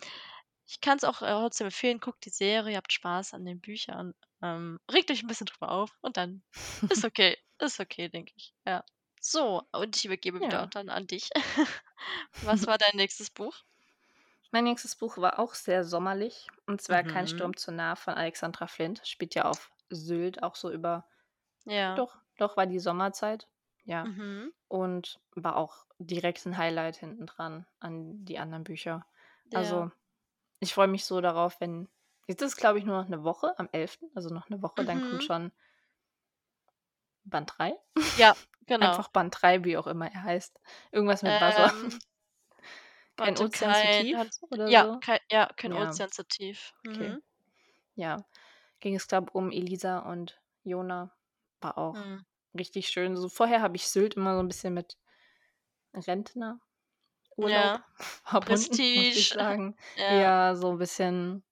Ich kann's auch, äh, trotzdem empfehlen, guckt die Serie, habt Spaß an den Büchern, ähm, regt euch 'n bisschen drüber auf und dann *laughs* ist okay. Ist okay, denke ich, ja. So, und ich übergebe wieder Ja. dann an dich. *laughs* Was war dein nächstes Buch? Mein nächstes Buch war auch sehr sommerlich, und zwar „Kein Mhm. Sturm zu nah“ von Alexandra Flint. Spielt ja auf Sylt, auch so über Ja. doch, doch, war die Sommerzeit, ja. Mhm. Und war auch direkt 'n Highlight hinten dran an die anderen Bücher. Ja. Also, ich freue mich so darauf, wenn jetzt ist, glaube ich, nur noch 'ne Woche am 11., also noch 'ne Woche, dann kommt Mhm. schon Band 3? Ja, *laughs* genau. Einfach Band 3, wie auch immer er heißt. Irgendwas mit Wasser. Ähm *laughs* „Kein warte, Ozean zu kein tief“ hat oder ja, so? kei ja, „Kein Ja. Ozean zu tief“. Okay. Mhm. Ja, ging es, glaube um Elisa und Jonah. War auch Mhm. richtig schön. So vorher habe ich Sylt immer so 'n bisschen mit Rentnerurlaub Ja, *laughs* verbunden, muss ich Prestige. sagen. Ja. Ja, so 'n bisschen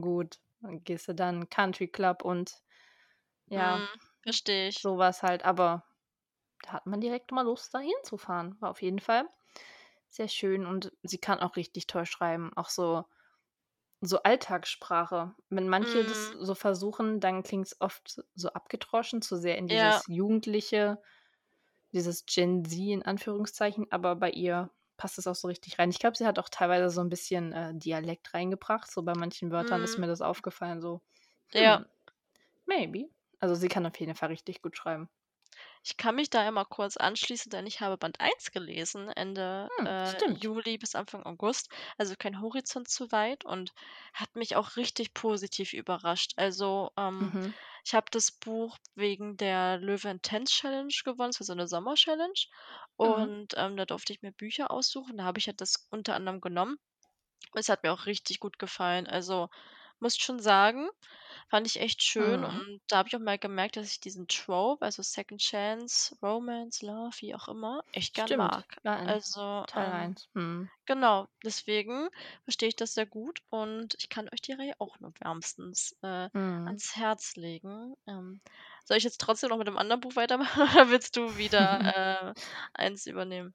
gut, dann gehst du dann Country Club und ja, Mhm, verstehe ich. so was halt. Aber da hat man direkt mal Lust, da hinzufahren. War auf jeden Fall sehr schön und sie kann auch richtig toll schreiben, auch so so Alltagssprache. Wenn manche das Mhm. so versuchen, dann klingt's oft so abgedroschen, zu sehr in Ja. dieses Jugendliche, dieses Gen Z in Anführungszeichen, aber bei ihr passt es auch so richtig rein. Ich glaube, sie hat auch teilweise so 'n bisschen, äh, Dialekt reingebracht. So bei manchen Wörtern ist Mhm. mir das aufgefallen, so, Ja. hm, maybe. Also, sie kann auf jeden Fall richtig gut schreiben. Ich kann mich da einmal kurz anschließen, denn ich habe Band 1 gelesen, Ende, Hm, äh. Juli bis Anfang August, also „Kein Horizont zu weit“ und hat mich auch richtig positiv überrascht. Also, ähm, Mhm. ich habe das Buch wegen der Löwen-Tänz-Challenge gewonnen, das war so 'ne Sommer-Challenge Mhm. und, ähm, da durfte ich mir Bücher aussuchen. Da habe ich halt das unter anderem genommen. Es hat mir auch richtig gut gefallen. Also, muss schon sagen, fand ich echt schön Mhm. und da habe ich auch mal gemerkt, dass ich diesen Trope, also Second Chance, Romance, Love, wie auch immer, echt gern Stimmt, mag. war in Also, Teil ähm, 1. Mhm. genau, deswegen verstehe ich das sehr gut und ich kann euch die Reihe auch nur wärmstens, äh, Mhm. ans Herz legen. Ähm, soll ich jetzt trotzdem noch mit dem anderen Buch weitermachen *laughs* oder willst du wieder, *laughs* äh, eins übernehmen?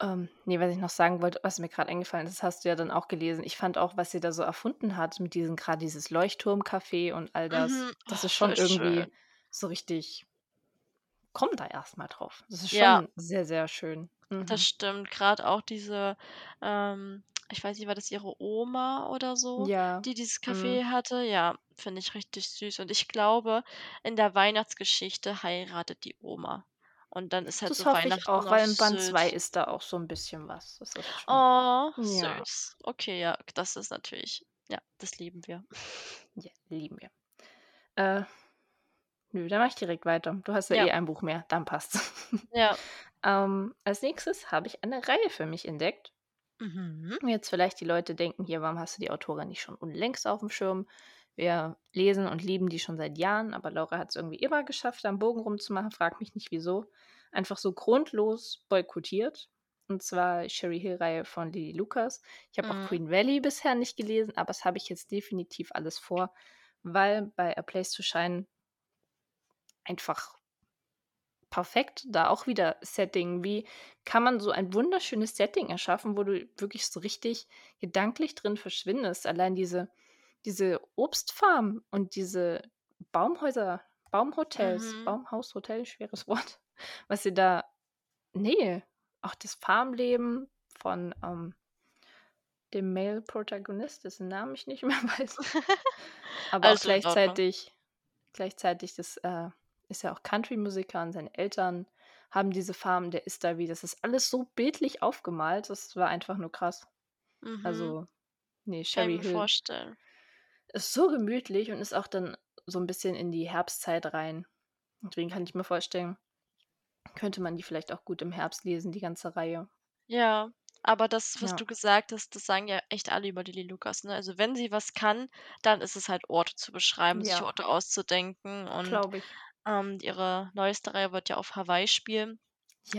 Ähm, ne, was ich noch sagen wollte, was mir grad eingefallen ist, das hast du ja dann auch gelesen. Ich fand auch, was sie da so erfunden hat mit diesen grad dieses Leuchtturmcafé und all das, Mhm. das Oh, ist schon voll schön. irgendwie so richtig komm da erst mal drauf. Das ist Ja. schon sehr, sehr schön. Das Mhm. stimmt, grad auch diese, ähm ich weiß nicht, war das ihre Oma oder so, Ja. die dieses Mhm. Café hatte? Ja, finde ich richtig süß und ich glaube, in der Weihnachtsgeschichte heiratet die Oma und dann ist halt Das so hoffe ich Weihnachten auch, auf weil in Band 2 Sylt. ist da auch so 'n bisschen was. Oh, ja. süß. Okay, ja, das ist natürlich ja, das lieben wir. *laughs* Ja, lieben wir. Äh, nö, dann mache ich direkt weiter. Du hast ja Ja. eh ein Buch mehr, dann passt's. Ja. *laughs* Ähm, als Nächstes habe ich eine Reihe für mich entdeckt. Mhm. Jetzt vielleicht die Leute denken hier: „Warum hast du die Autorin nicht schon unlängst auf'm Schirm?“ Wir lesen und lieben die schon seit Jahren, aber Laura hat's irgendwie immer geschafft, 'n Bogen rumzumachen, frage mich nicht wieso. Einfach so grundlos boykottiert, und zwar Cherry-Hill-Reihe von Lily Lucas. Ich habe auch Mhm. Queen Valley bisher nicht gelesen, aber das habe ich jetzt definitiv alles vor, weil bei A Place to Shine einfach perfekt, da auch wieder Setting. Wie kann man so ein wunderschönes Setting erschaffen, wo du wirklich so richtig gedanklich drin verschwindest? Allein diese diese Obstfarm und diese Baumhäuser Baumhotels Mhm. Baumhaus-Hotel, schweres *laughs* Wort, was sie da ne, auch das Farmleben von, ähm dem Male Protagonist, dessen Namen ich nicht *laughs* mehr weiß. *laughs* Aber auch gleichzeitig gleichzeitig das, äh ist ja auch Country-Musiker und seine Eltern haben diese Farm, der ist da wie das ist alles so bildlich aufgemalt, das war einfach nur krass. Mhm. Also, ne, Kann ich mir Hill vorstellen. Ist so gemütlich und ist auch dann so 'n bisschen in die Herbstzeit rein. Deswegen kann ich mir vorstellen, könnte man die vielleicht auch gut im Herbst lesen, die ganze Reihe. Ja, aber das, was Ja. du gesagt hast, das sagen ja echt alle über Lily Lucas, ne? Also, wenn sie was kann, dann ist es halt Orte zu beschreiben, sich Ja. Orte auszudenken und, Glaube ich. Ähm, ihre neueste Reihe wird ja auf Hawaii spielen.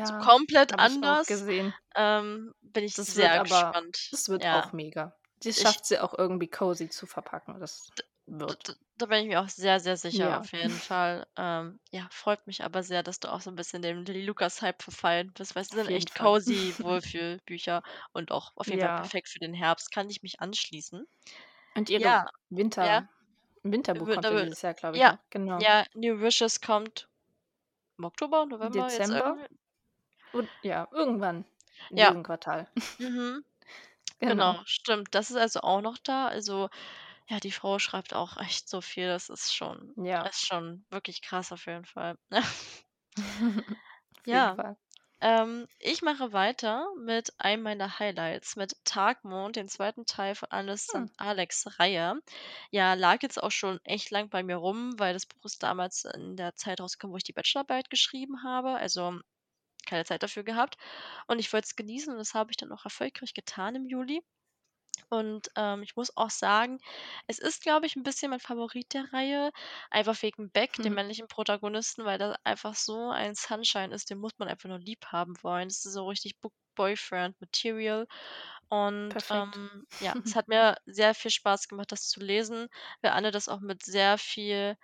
So Ja, komplett ich auch anders. gesehen. Ähm, bin ich Das sehr aber gespannt. das wird auch mega. Das Ich schafft sie auch irgendwie cozy zu verpacken. Das wird. da bin ich mir auch sehr, sehr sicher Ja. auf jeden Fall. Ähm, ja, freut mich aber sehr, dass du auch so 'n bisschen dem Lilly Lucas-Hype verfallen bist, weil es sind echt Fall. cozy *laughs* Wohlfühlbücher und auch auf jeden Fall Ja. perfekt für den Herbst. Kann ich mich anschließen. Und ihre Ja, ja. Winter 'n Winterbuch kommt ja dieses Jahr, glaube ich, ja, noch. Genau. ja, New Wishes kommt im Oktober, November, jetzt Dezember? irgendwie Und ja, irgendwann in Ja. diesem Quartal. Mhm. Genau. Genau, stimmt. Das ist also auch noch da. Also, ja, die Frau schreibt auch echt so viel. Das ist schon Ja. ist schon wirklich krass auf jeden Fall. *laughs* *laughs* Auf jeden Ja, Fall. ähm, ich mache weiter mit einem meiner Highlights, mit Tagmond, den 2. Teil von Alice Hm. und Alex' Reihe. Ja, lag jetzt auch schon echt lang bei mir rum, weil das Buch ist damals in der Zeit rausgekommen, wo ich die Bachelorarbeit geschrieben habe, also keine Zeit dafür gehabt. Und ich wollte es genießen und das habe ich dann auch erfolgreich getan im Juli. Und, ähm, ich muss auch sagen, es ist, glaube ich, 'n bisschen mein Favorit der Reihe, einfach wegen Beck, dem männlichen Protagonisten, weil der einfach so ein Sunshine ist, den muss man einfach nur lieb haben wollen. Das ist so richtig Book Boyfriend Material. Und, ähm, ja, es hat *laughs* mir sehr viel Spaß gemacht, das zu lesen, weil Anne das auch mit sehr viel,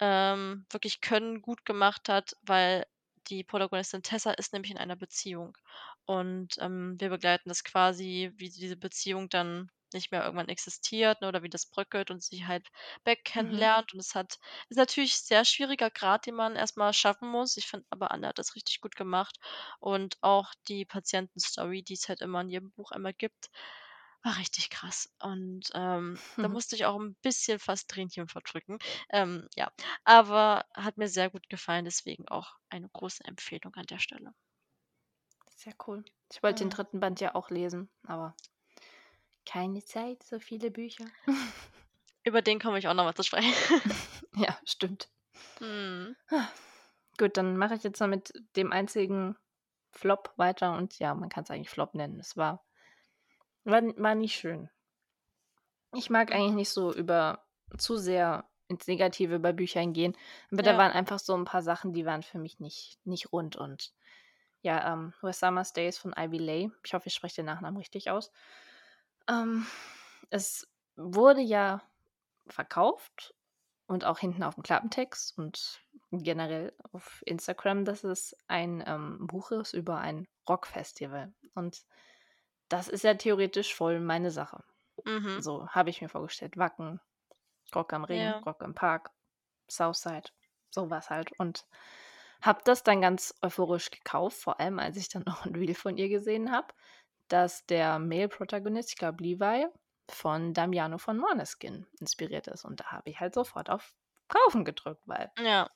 ähm, wirklich Können gut gemacht hat, weil die Protagonistin Tessa ist nämlich in einer Beziehung. Und, ähm, wir begleiten das quasi, wie diese Beziehung dann nicht mehr irgendwann existiert, ne, oder wie das bröckelt und sie halt Beck Mhm. kennenlernt. Und es hat ist natürlich sehr schwieriger Grad, den man erst mal schaffen muss. Ich finde aber, Anne hat das richtig gut gemacht. Und auch die Patientenstory, die es halt immer in jedem Buch einmal gibt, war richtig krass. Und, ähm, da *laughs* musste ich auch 'n bisschen fast Tränchen verdrücken. Ähm, ja, aber hat mir sehr gut gefallen, deswegen auch eine große Empfehlung an der Stelle. Sehr cool. Ich wollte den Mhm. 3. Band ja auch lesen, aber keine Zeit, so viele Bücher. Über den komme ich auch noch mal zu sprechen. *laughs* Ja, stimmt. *laughs* Mhm. *sighs* Gut, dann mache ich jetzt mal mit dem einzigen Flop weiter und ja, man kann's eigentlich Flop nennen. Es war war war nicht schön. Ich mag eigentlich nicht so über zu sehr ins Negative bei Büchern gehen, aber da Ja. waren einfach so 'n paar Sachen, die waren für mich nicht nicht rund und ja, ähm, Where Summer Stays von Ivy Leigh, ich hoffe, ich spreche den Nachnamen richtig aus. Ähm, es wurde ja verkauft und auch hinten auf'm Klappentext und generell auf Instagram, dass es ein, ähm, Buch ist über ein Rockfestival. Und das ist ja theoretisch voll meine Sache. Mhm. So habe ich mir vorgestellt, Wacken, Rock am Ring, Ja. Rock im Park, Southside, so was halt. Und habe das dann ganz euphorisch gekauft, vor allem als ich dann *laughs* noch 'n Reel von ihr gesehen habe, dass der Male-Protagonist, ich glaube Levi, von Damiano von Måneskin inspiriert ist. Und da habe ich halt sofort auf Kaufen gedrückt, weil Ja,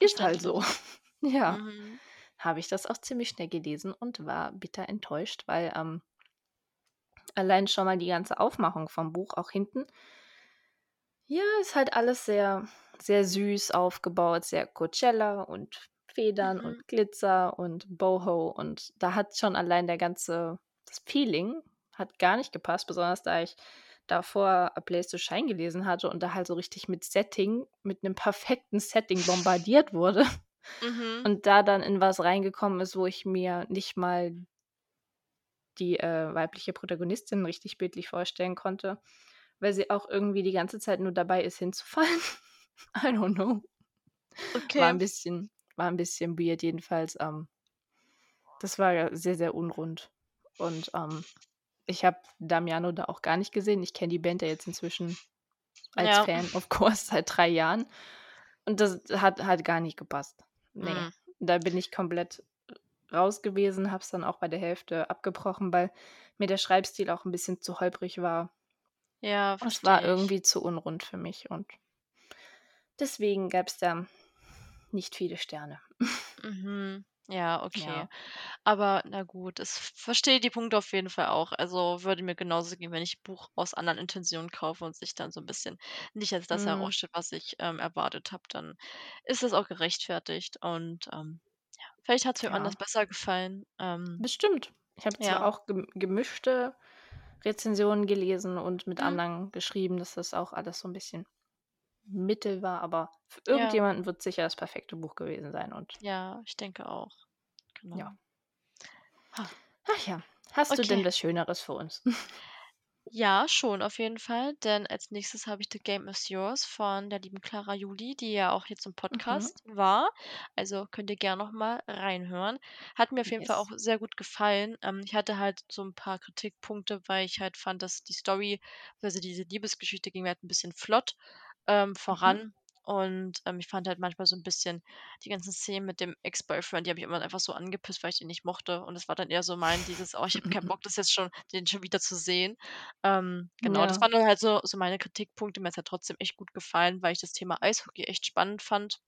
ist halt so. *laughs* Ja. Mhm. Habe ich das auch ziemlich schnell gelesen und war bitter enttäuscht, weil, ähm allein schon mal die ganze Aufmachung vom Buch auch hinten ja, ist halt alles sehr sehr süß aufgebaut, sehr Coachella und Federn Mhm. und Glitzer und Boho und da hat schon allein der ganze das Feeling hat gar nicht gepasst, besonders da ich davor A Place to Shine gelesen hatte und da halt so richtig mit Setting mit 'nem perfekten Setting bombardiert wurde *laughs* Mhm. und da dann in was reingekommen ist, wo ich mir nicht mal die, äh, weibliche Protagonistin richtig bildlich vorstellen konnte, weil sie auch irgendwie die ganze Zeit nur dabei ist, hinzufallen. *laughs* I don't know. War Okay. 'n bisschen war 'n bisschen weird jedenfalls, ähm das war ja sehr, sehr unrund. Und, ähm, ich habe Damiano da auch gar nicht gesehen. Ich kenne die Band ja jetzt inzwischen als Ja. Fan, of course, *laughs* seit 3 Jahren. Und das hat hat gar nicht gepasst. Ne, Mhm. da bin ich komplett raus gewesen, habe es dann auch bei der Hälfte abgebrochen, weil mir der Schreibstil auch 'n bisschen zu holprig war. Ja, Es war ich. irgendwie zu unrund für mich und deswegen gab's da nicht viele Sterne. Mhm. Ja, okay. Ja. Aber na gut, es v verstehe die Punkte auf jeden Fall auch. Also, würde mir genauso gehen, wenn ich Buch aus anderen Intentionen kaufe und sich dann so 'n bisschen nicht als das Mhm. herausstellt, was ich, ähm, erwartet habe, dann ist das auch gerechtfertigt. Und, ähm, vielleicht hat's wem anders Ja. besser gefallen. Ähm, Bestimmt. Ich habe ja. auch gem gemischte Rezensionen gelesen und mit Mhm. anderen geschrieben, dass das auch alles so 'n bisschen mittel war, aber für Ja. irgendjemanden wird sicher das perfekte Buch gewesen sein und Ja, ich denke auch. ja. Genau. Ha. Ach ja. Hast du denn Okay. was Schöneres für uns? *laughs* Ja, schon, auf jeden Fall, denn als Nächstes habe ich „The Game is Yours“ von der lieben Clara Juli, die ja auch jetzt im Mhm. Podcast war. Also, könnt ihr gern noch mal reinhören. Hat mir auf jeden Fall auch Yes. sehr gut gefallen. Ähm, ich hatte halt so 'n paar Kritikpunkte, weil ich halt fand, dass die Story also, diese Liebesgeschichte ging mir halt 'n bisschen flott, ähm, Mhm. voran. Und, ähm, ich fand halt manchmal so 'n bisschen die ganzen Szenen mit dem Ex-Boyfriend, die haben mich immer einfach so angepisst, weil ich den nicht mochte. Und es war dann eher so mein dieses: „Oh, ich habe keinen *laughs* Bock, das jetzt schon den schon wieder zu sehen.“ Ähm, genau, das Ja. waren dann halt so so meine Kritikpunkte. Mir hat's halt trotzdem echt gut gefallen, weil ich das Thema Eishockey echt spannend fand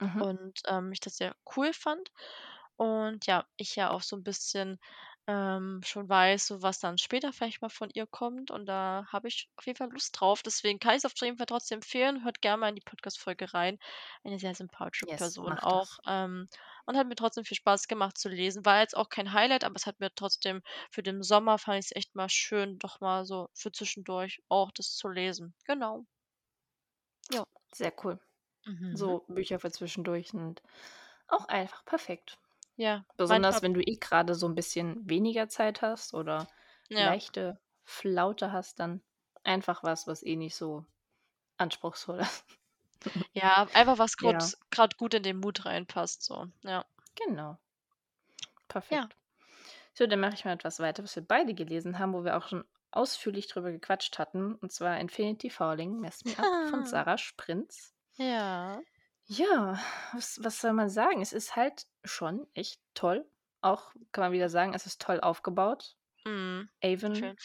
Mhm. und, ähm, ich das sehr cool fand. Und ja, ich ja auch so 'n bisschen, ähm, schon weiß, so was dann später vielleicht mal von ihr kommt und da habe ich auf jeden Fall Lust drauf. Deswegen kann ich's auf jeden Fall trotzdem empfehlen. Hört gern mal in die Podcast-Folge rein. Eine sehr sympathische Yes, Person auch, ähm, und hat mir trotzdem viel Spaß gemacht zu lesen. War jetzt auch kein Highlight, aber es hat mir trotzdem für den Sommer fand ich's echt mal schön, doch mal so für zwischendurch auch das zu lesen. Genau. Ja. Sehr cool. Mhm. So Bücher für zwischendurch sind auch einfach perfekt. Ja, Besonders wenn du eh grade so 'n bisschen weniger Zeit hast oder Ja. leichte Flaute hast, dann einfach was, was eh nicht so anspruchsvoll ist. *laughs* Ja, einfach was Ja. kurz grad gut in den Mood reinpasst so, ja. Genau. Ja. Perfekt. So, dann mache ich mal etwas weiter, was wir beide gelesen haben, wo wir auch schon ausführlich drüber gequatscht hatten, und zwar „Infinity Falling: Mess Me Up“ von *laughs* Sarah Sprintz. Ja. Ja, was was soll man sagen? Es ist halt schon echt toll. Auch kann man wieder sagen, es ist toll aufgebaut. Mhm. Jeden Fall.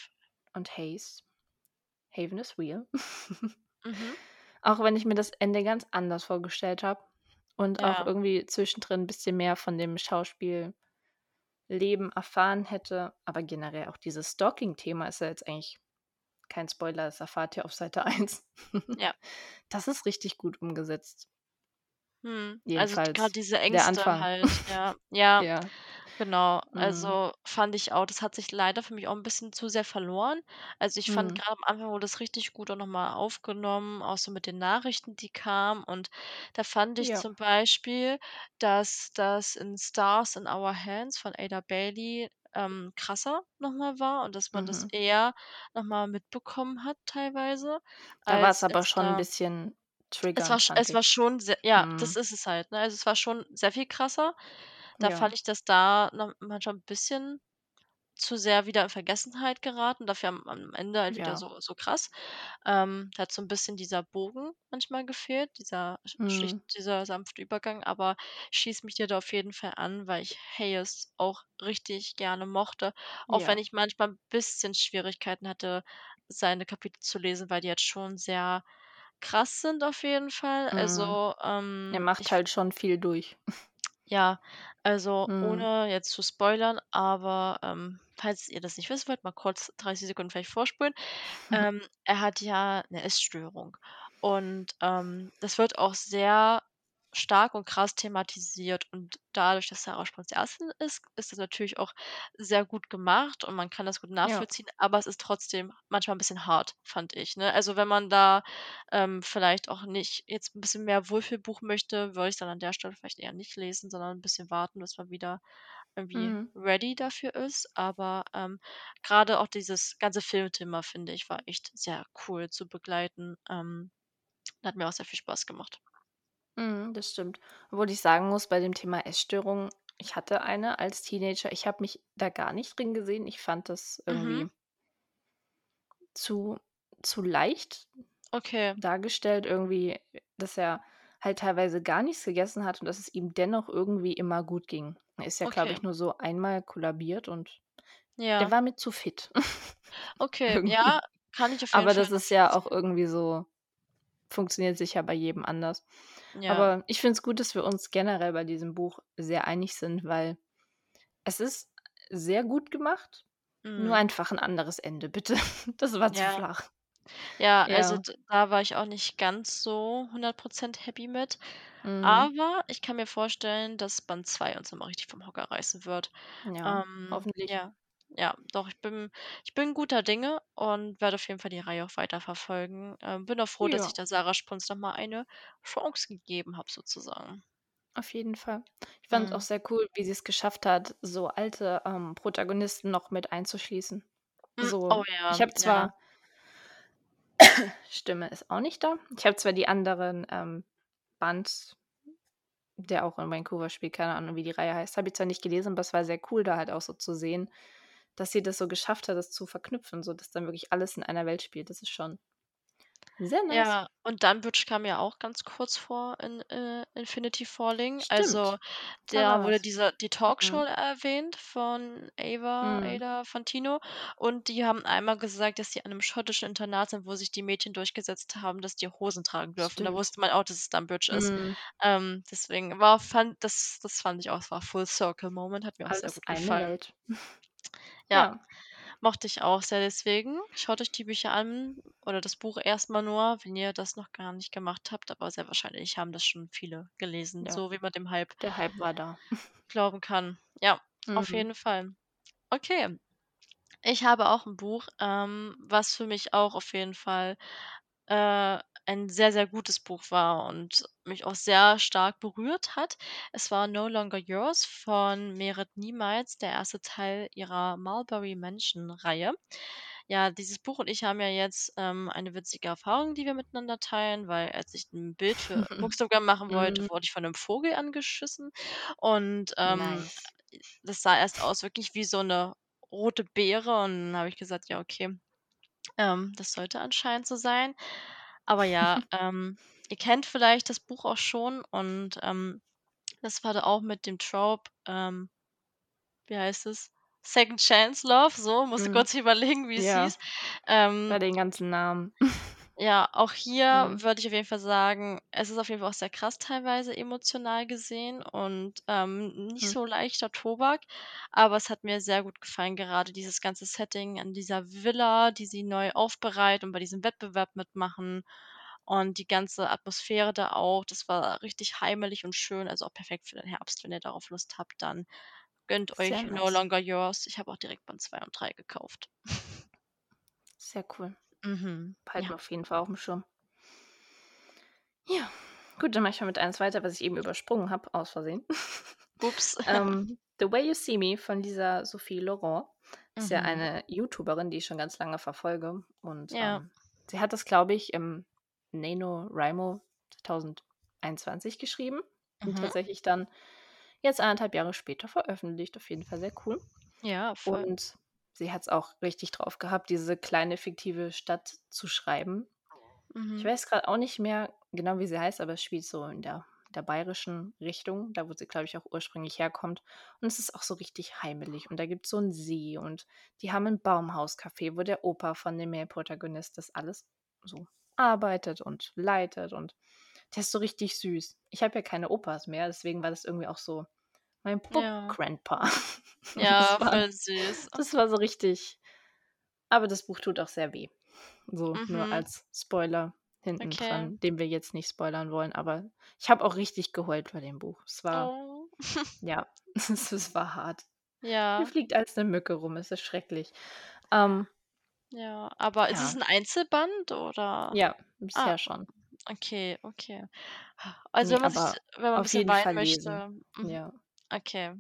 und Hayes. Haven is real. *laughs* Mhm. Auch wenn ich mir das Ende ganz anders vorgestellt habe und auch Ja. irgendwie zwischendrin 'n bisschen mehr von dem Schauspielleben erfahren hätte. Aber generell auch dieses Stalking-Thema ist ja jetzt eigentlich kein Spoiler, das erfahrt ihr auf Seite 1. Ja. *laughs* Das ist richtig gut umgesetzt. Mhm. Also, Jedenfalls diese Ängste halt, ja. Ja, *laughs* Ja. genau. Mhm. Also, fand ich auch, das hat sich leider für mich auch 'n bisschen zu sehr verloren. Also, ich fand Mhm. grad am Anfang wurde das richtig gut auch noch mal aufgenommen, auch so mit den Nachrichten, die kamen. Und da fand ich Ja. zum Beispiel, dass das in „Stars in Our Hands“ von Ada Bailey, ähm, krasser noch mal war und dass man das Mhm. eher noch mal mitbekommen hat teilweise, Da war's als aber jetzt schon 'n da bisschen Es war es war schon se ja, das Mhm. ist es halt, ne? Also, es war schon sehr viel krasser. Da Ja. fand ich, dass da manchmal 'n bisschen zu sehr wieder in Vergessenheit geraten, dafür am am Ende halt wieder Ja. so so krass. Ähm, da hat so 'n bisschen dieser Bogen manchmal gefehlt, dieser sch schlicht Mhm. dieser sanfte Übergang, aber ich schließe mich dir da auf jeden Fall an, weil ich Hayes auch richtig gerne mochte, auch wenn Ja. ich manchmal 'n bisschen Schwierigkeiten hatte, seine Kapitel zu lesen, weil die halt schon sehr krass sind auf jeden Fall. Mhm. Also, Er ähm, macht ich halt schon viel durch. *laughs* Ja, also, Mhm. ohne jetzt zu spoilern, aber, ähm, falls ihr das nicht wissen wollt, mal kurz 30 Sekunden vielleicht vorspulen. *laughs* Ähm, er hat ja 'ne Essstörung und, ähm, das wird auch sehr stark und krass thematisiert und dadurch, dass Sarah Sprintz Ärztin ist, ist das natürlich auch sehr gut gemacht und man kann das gut Ja. nachvollziehen, aber es ist trotzdem manchmal 'n bisschen hart, fand ich, ne? Also, wenn man da, ähm, vielleicht auch nicht jetzt 'n bisschen mehr Wohlfühlbuch möchte, würde ich's dann an der Stelle vielleicht eher nicht lesen, sondern 'n bisschen warten, bis man wieder irgendwie Mhm. ready dafür ist. Aber, ähm, grade auch dieses ganze Filmthema, finde ich, war echt sehr cool zu begleiten. Ähm, hat mir auch sehr viel Spaß gemacht. Mhm, das stimmt. Obwohl ich sagen muss, bei dem Thema Essstörung, ich hatte eine als Teenager. Ich habe mich da gar nicht drin gesehen. Ich fand das Mhm. irgendwie zu zu leicht Okay. dargestellt irgendwie, dass er halt teilweise gar nichts gegessen hat und dass es ihm dennoch irgendwie immer gut ging. Er ist ja, glaube Okay. ich, nur so einmal kollabiert und der Ja. war mir zu fit *laughs* Okay, ja, irgendwie. kann ich auf jeden Aber Fall das ist ja auch nachvollziehen. irgendwie so funktioniert sicher bei jedem anders. Ja. Aber ich finde es gut, dass wir uns generell bei diesem Buch sehr einig sind, weil es ist sehr gut gemacht, nur Mhm. einfach 'n anderes Ende, bitte. *laughs* Das war zu Ja. flach. Ja, also, Ja. d da war ich auch nicht ganz so 100 % happy mit. Mhm. Aber ich kann mir vorstellen, dass Band 2 uns noch mal richtig vom Hocker reißen wird. Ja, Ähm, hoffentlich. ja. Ja, doch, ich bin ich bin guter Dinge und werde auf jeden Fall die Reihe auch weiterverfolgen. Ähm, bin auch froh, dass ich Ja. der Sarah Spunz noch mal eine Chance gegeben habe sozusagen. Auf jeden Fall. Ich fand's auch Mhm. sehr cool, wie sie's geschafft hat, so alte, ähm, Protagonisten noch mit einzuschließen. Hm, So, oh ja, ich habe ja. zwar *coughs* Stimme ist auch nicht da. Ich habe zwar die anderen, ähm, Band, der auch in Vancouver spielt, keine Ahnung, wie die Reihe heißt, habe ich zwar nicht gelesen, aber es war sehr cool, da halt auch so zu sehen, dass sie das so geschafft hat, das zu verknüpfen, sodass dann wirklich alles in einer Welt spielt. Das ist schon sehr nice. Ja, und Dunbridge kam ja auch ganz kurz vor in, äh, Infinity Falling. Also, Stimmt, da war da wurde was. diese die Talkshow Mhm. erwähnt von Ava Mhm. Ada Fantino und die haben einmal gesagt, dass sie an 'nem schottischen Internat sind, wo sich die Mädchen durchgesetzt haben, dass die Hosen tragen dürfen. Da Stimmt. wusste man auch, dass es Dunbridge ist. Mhm. Ähm, deswegen war fand das das fand ich auch, es war Full Circle Moment, hat mir auch sehr Alles gut eine gefallen. Welt. *laughs* Ja, Ja. mochte ich auch sehr, deswegen schaut euch die Bücher an oder das Buch erst mal nur, wenn ihr das noch gar nicht gemacht habt, aber sehr wahrscheinlich haben das schon viele gelesen, Ja, so wie man dem Hype der Hype war da. *laughs* glauben kann. Ja, auf Mhm. jeden Fall. Okay. Ich habe auch 'n Buch, ähm, was für mich auch auf jeden Fall, äh, ein sehr, sehr gutes Buch war und mich auch sehr stark berührt hat. Es war „No Longer Yours“ von Merit Niemals, der 1. Teil ihrer „Mulberry Mansion“-Reihe. Ja, dieses Buch und ich haben ja jetzt, ähm, eine witzige Erfahrung, die wir miteinander teilen, weil als ich 'n Bild für *laughs* Bookstagram machen wollte, Mhm. wurde ich von 'nem Vogel angeschissen und, ähm, Nice. das sah erst aus wirklich wie so 'ne rote Beere und dann habe ich gesagt: „Ja, okay, ähm, das sollte anscheinend so sein.“ Aber ja, *laughs* ähm, ihr kennt vielleicht das Buch auch schon und, ähm, das war da auch mit dem Trope, ähm, wie heißt es? Second Chance Love, so, musste Mhm. kurz *laughs* überlegen, wie es Ja, hieß. Ähm bei den ganzen Namen. *laughs* ja, auch hier Mhm. würde ich auf jeden Fall sagen, es ist auf jeden Fall auch sehr krass teilweise emotional gesehen und, ähm, nicht Hm. so leichter Tobak, aber es hat mir sehr gut gefallen, gerade dieses ganze Setting an dieser Villa, die sie neu aufbereiten und bei diesem Wettbewerb mitmachen und die ganze Atmosphäre da auch. Das war richtig heimelig und schön, also auch perfekt für den Herbst. Wenn ihr darauf Lust habt, dann gönnt Sehr euch „No nice. Longer Yours“. Ich habe auch direkt Band 2 und 3 gekauft. Sehr cool. Mhm, Behalten ja. wir auf jeden Fall auf'm Schirm. Ja, gut, dann mache ich mal mit eins weiter, was ich eben übersprungen habe, aus Versehen. *laughs* Ups. Ähm, „The Way You See Me“ von dieser Sophie Laurent ist ja Mhm. eine YouTuberin, die ich schon ganz lange verfolge und, Ja. ähm, sie hat das, glaube ich, im NaNoWriMo 2021 geschrieben und Mhm. tatsächlich dann jetzt 1 1/2 Jahre später veröffentlicht. Auf jeden Fall sehr cool. Ja, voll. Und sie hat's auch richtig drauf gehabt, diese kleine fiktive Stadt zu schreiben. Ich Mhm. weiß grad auch nicht mehr genau, wie sie heißt, aber es spielt so in der der bayerischen Richtung, da wo sie, glaube ich, auch ursprünglich herkommt. Und es ist auch so richtig heimelig und da gibt's so 'n See und die haben 'n Baumhauscafé, wo der Opa von dem Main-Protagonist das alles so arbeitet und leitet und der ist so richtig süß. Ich habe ja keine Opas mehr, deswegen war das irgendwie auch so mein Ja. Book-Grandpa. *laughs* Ja, war voll süß. das war so richtig aber das Buch tut auch sehr weh. So, nur Mhm. als Spoiler Okay. hintendran, den wir jetzt nicht spoilern wollen, aber ich habe auch richtig geheult bei dem Buch. Es war Oh. *laughs* ja, *laughs* es es war hart. Hier Ja. fliegt als 'ne Mücke rum, es ist schrecklich. Ähm Ja, aber ist es Ja. 'n Einzelband oder Ja, ah, bisher schon. okay, okay. Also, Ne, wenn man sich wenn man 'n auf bisschen weinen möchte mhm, Ja. Okay.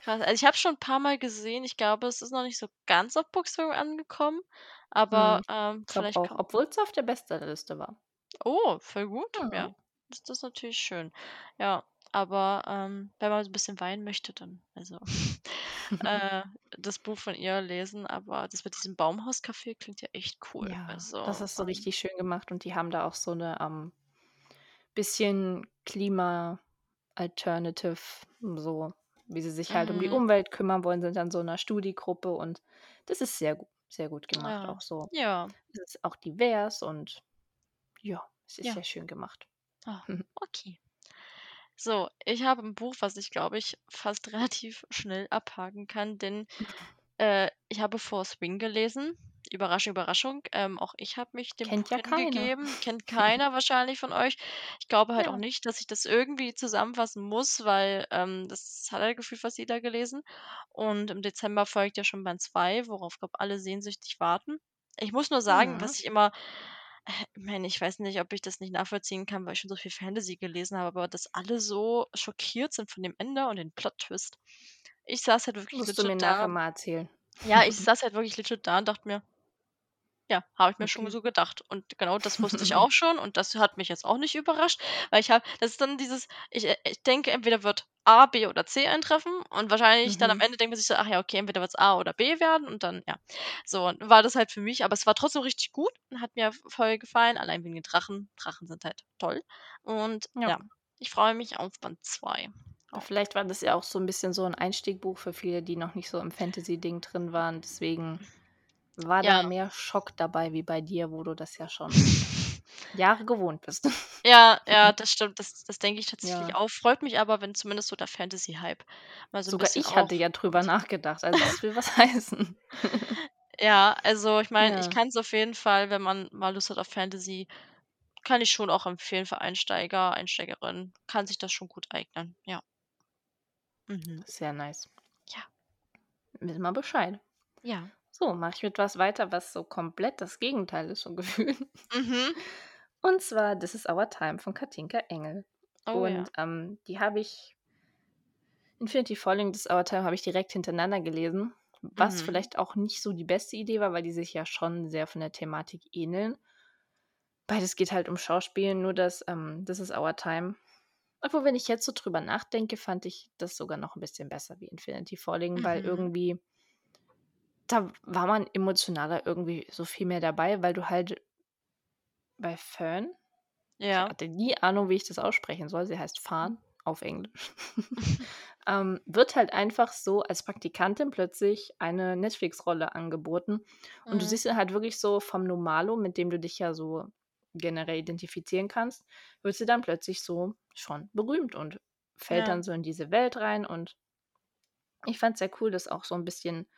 Krass. Also, ich habe es schon 'n paarmal gesehen. Ich glaube, es ist noch nicht so ganz auf Bookstagram angekommen, aber, Mhm, ähm, vielleicht auch, kommt obwohl's auf der Bestsellerliste war. Oh, voll gut, ja. Mhm. Das das natürlich schön. Ja, aber, ähm, wenn man so 'n bisschen weinen möchte, dann also, *laughs* äh, *laughs* das Buch von ihr lesen, aber das mit diesem Baumhauscafé klingt ja echt cool. Ja, das Also, ist so ähm richtig schön gemacht und die haben da auch so 'ne, ähm, bisschen Klima-Alternative so, wie sie sich halt um die Mhm. Umwelt kümmern wollen, sind dann so 'ner Studi-Gruppe und das ist sehr sehr gut gemacht. Ja, Auch so ja. es ist auch divers und ja, es ist Ja. sehr schön gemacht. Ah, *laughs* okay. So, ich habe 'n Buch, was ich, glaube ich, fast *laughs* relativ schnell abhaken kann, denn, äh, ich habe „4th Wing“ gelesen. Überraschung, Überraschung, ähm, auch ich habe mich dem Kennt Buch ja keiner. hingegeben. Kennt *laughs* keiner wahrscheinlich von euch. Ich glaube halt auch Ja. nicht, dass ich das irgendwie zusammenfassen muss, weil, ähm, das hat halt gefühlt fast jeder gelesen. Und im Dezember folgt ja schon Band 2, worauf, glaube alle sehnsüchtig warten. Ich muss nur sagen, Mhm. was ich immer äh, ich meine, ich weiß nicht, ob ich das nicht nachvollziehen kann, weil ich schon so viel Fantasy gelesen habe, aber dass alle so schockiert sind von dem Ende und den Plot-Twist. Ich saß halt wirklich Musst du legit mir da nachher mal erzählen. ja, ich *laughs* saß halt wirklich legit da und dachte mir ja, habe ich mir schon Okay. so gedacht. Und genau das wusste ich *laughs* auch schon und das hat mich jetzt auch nicht überrascht, weil ich habe das ist dann dieses ich äh, ich denke, entweder wird A, B oder C eintreffen und wahrscheinlich dann am Mhm. Ende denkt man sich so: „Ach ja, okay, entweder wird's A oder B werden“ und dann ja. So war das halt für mich, aber es war trotzdem richtig gut und hat mir voll gefallen, allein wegen den Drachen. Drachen sind halt toll. Und Ja. ja, ich freue mich auf Band 2. Oh. Vielleicht war das ja auch so 'n bisschen so 'n Einstiegbuch für viele, die noch nicht so im Fantasy-Ding drin waren. Deswegen war da Ja. mehr Schock dabei wie bei dir, wo du das ja schon *laughs* Jahre gewohnt bist. *laughs* Ja, ja, das stimmt. Das das denke ich tatsächlich Ja. auch. Freut mich aber, wenn zumindest so der Fantasy-Hype mal so 'n Sogar bisschen ich hatte ja drüber nachgedacht, also das will was *laughs* heißen. Ja, also ich meine, ich Ja. kann's auf jeden Fall, wenn man mal Lust hat auf Fantasy kann ich schon auch empfehlen für Einsteiger, Einsteigerinnen. Kann sich das schon gut eignen, ja. Mhm. Sehr nice. Ja. Wissen wir Bescheid. Ja. So, mache ich mit was weiter, was so komplett das Gegenteil ist, so *laughs* gefühlt. Mhm. Und zwar „This Is Our Time“ von Katinka Engel. Oh ja. Und, ähm, die habe ich „Infinity Falling“, „This Is Our Time“ habe ich direkt hintereinander gelesen, was Mhm. vielleicht auch nicht so die beste Idee war, weil die sich ja schon sehr von der Thematik ähneln. Beides geht halt um Schauspiel, nur dass, ähm, „This Is Our Time“ obwohl, wenn ich jetzt so drüber nachdenke, fand ich das sogar noch 'n bisschen besser wie „Infinity Falling“, weil Mhm. irgendwie da war man emotionaler irgendwie so viel mehr dabei, weil du halt bei Fern ich Ja. hatte nie Ahnung, wie ich das aussprechen soll. Sie heißt Fern auf Englisch. *laughs* *laughs* Ähm, wird halt einfach so als Praktikantin plötzlich eine Netflix-Rolle angeboten und du Mhm. siehst sie halt wirklich so vom Normalo, mit dem du dich ja so generell identifizieren kannst, wird sie dann plötzlich so schon berühmt und fällt Ja. dann so in diese Welt rein und ich fand's sehr cool, dass auch so 'n bisschen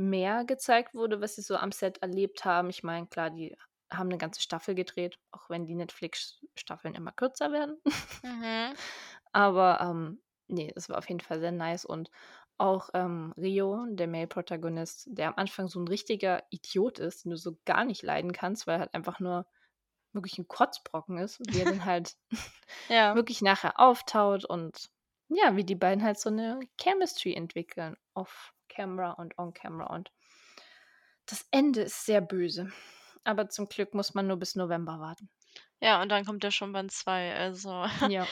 mehr gezeigt wurde, was sie so am Set erlebt haben. Ich meine, klar, die haben 'ne ganze Staffel gedreht, auch wenn die Netflix-Staffeln immer kürzer werden. Mhm. *laughs* Aber, ähm, ne, es war auf jeden Fall sehr nice und auch, ähm, Rio, der Male-Protagonist, der am Anfang so 'n richtiger Idiot ist, den du so gar nicht leiden kannst, weil er halt einfach nur wirklich 'n Kotzbrocken ist, wie er dann halt *laughs* Ja. wirklich nachher auftaut und ja, wie die beiden halt so 'ne Chemistry entwickeln off camera und on camera und das Ende ist sehr böse, aber zum Glück muss man nur bis November warten. Ja, und dann kommt ja schon Band 2, also *laughs* Ja.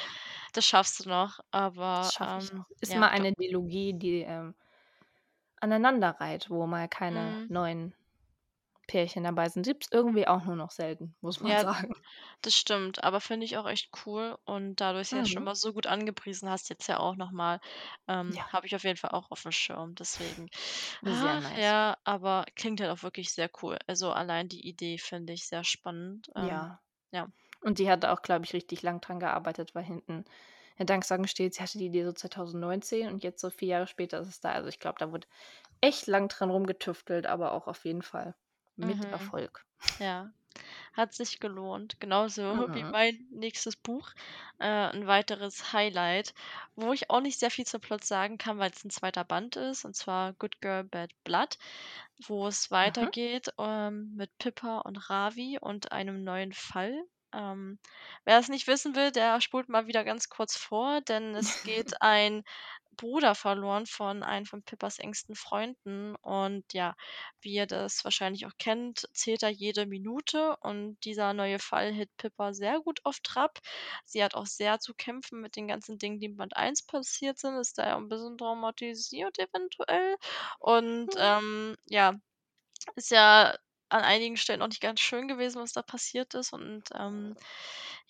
das schaffst du noch, aber, ähm, noch. Ist ja, mal eine Dilogie, die, ähm aneinanderreiht, wo mal keine Mhm. neuen Pärchen dabei sind. Gibt's irgendwie auch nur noch selten, muss man Ja, sagen. das stimmt, aber finde ich auch echt cool und da du es ja schon Mhm. mal so gut angepriesen hast, jetzt ja auch noch mal, ähm, Ja. habe ich auf jeden Fall auch auf'm Schirm, deswegen. Sehr Ach nice. ja, aber klingt halt auch wirklich sehr cool. Also, allein die Idee finde ich sehr spannend, ähm, Ja. ja. Und die hat auch, glaube ich, richtig lang dran gearbeitet, weil hinten in der Danksagung steht, sie hatte die Idee so 2019 und jetzt so 4 Jahre später ist es da. Also, ich glaube, da wurde echt lang dran rumgetüftelt, aber auch auf jeden Fall mit Mhm. Erfolg. Ja, hat sich gelohnt, genauso wie Mhm. mein nächstes Buch, äh, 'n weiteres Highlight, wo ich auch nicht sehr viel zum Plot sagen kann, weil's 'n 2. Band ist, und zwar „Good Girl Bad Blood“, wo es Mhm. weitergeht, ähm, mit Pippa und Ravi und einem neuen Fall. Ähm, wer es nicht wissen will, der spult mal wieder ganz kurz vor, denn es geht *laughs* ein Bruder verloren von einem von Pippas engsten Freunden und ja, wie ihr das wahrscheinlich auch kennt, zählt er jede Minute und dieser neue Fall hält Pippa sehr gut auf Trab. Sie hat auch sehr zu kämpfen mit den ganzen Dingen, die in Band 1 passiert sind, ist da ja 'n bisschen traumatisiert eventuell und, Hm. ähm, ja, ist ja an einigen Stellen auch nicht ganz schön gewesen, was da passiert ist und, ähm,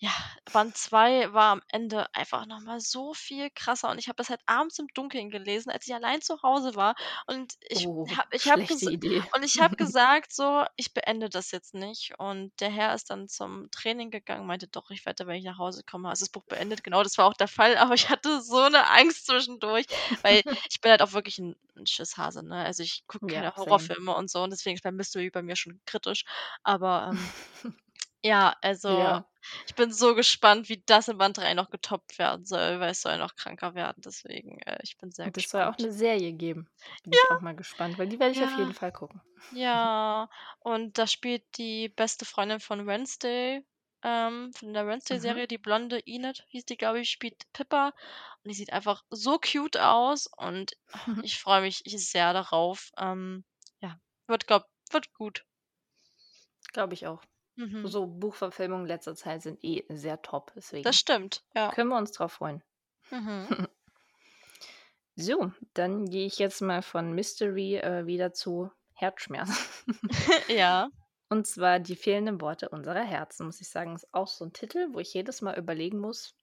Ja, Band 2 war am Ende einfach noch mal so viel krasser und ich habe das halt abends im Dunkeln gelesen, als ich allein zu Hause war und ich Oh, habe ich Idee. und ich habe *laughs* gesagt so: „Ich beende das jetzt nicht.“ Und der Herr ist dann zum Training gegangen, meinte: „Doch, ich wette, wenn ich nach Hause komme, hast du das Buch beendet.“ Genau, das war auch der Fall, aber ich hatte so 'ne Angst zwischendurch, weil ich bin halt auch wirklich 'n 'n Schisshase, ne? Also, ich gucke Ja, keine same. Horrorfilme und so und deswegen ist bei Mystery bei mir schon kritisch. Aber, ähm, *laughs* ja, also, Ja. ich bin so gespannt, wie das in Band 3 noch getoppt werden soll, weil es soll noch kranker werden. Deswegen, äh, ich bin sehr Und es soll auch gespannt. 'ne Serie geben. Bin ich auch mal gespannt, weil die werde ich auf Ja. jeden Fall gucken. *laughs* Ja, und da spielt die beste Freundin von Wednesday, ähm, von der Mhm. Wednesday-Serie, die blonde Enid hieß die, glaube ich, spielt Pippa und die sieht einfach so cute aus und *laughs* ich freue mich ich sehr darauf. Ähm, ja, wird, glaube wird gut. Glaube ich auch. Mhm. So Buchverfilmungen letzter Zeit sind eh sehr top, Das deswegen stimmt, ja. können wir uns drauf freuen. Mhm. *laughs* So, dann gehe ich jetzt mal von Mystery, äh, wieder zu Herzschmerz. *laughs* Ja. Und zwar „Die fehlenden Worte unserer Herzen“, muss ich sagen, ist auch so 'n Titel, wo ich jedes Mal überlegen muss,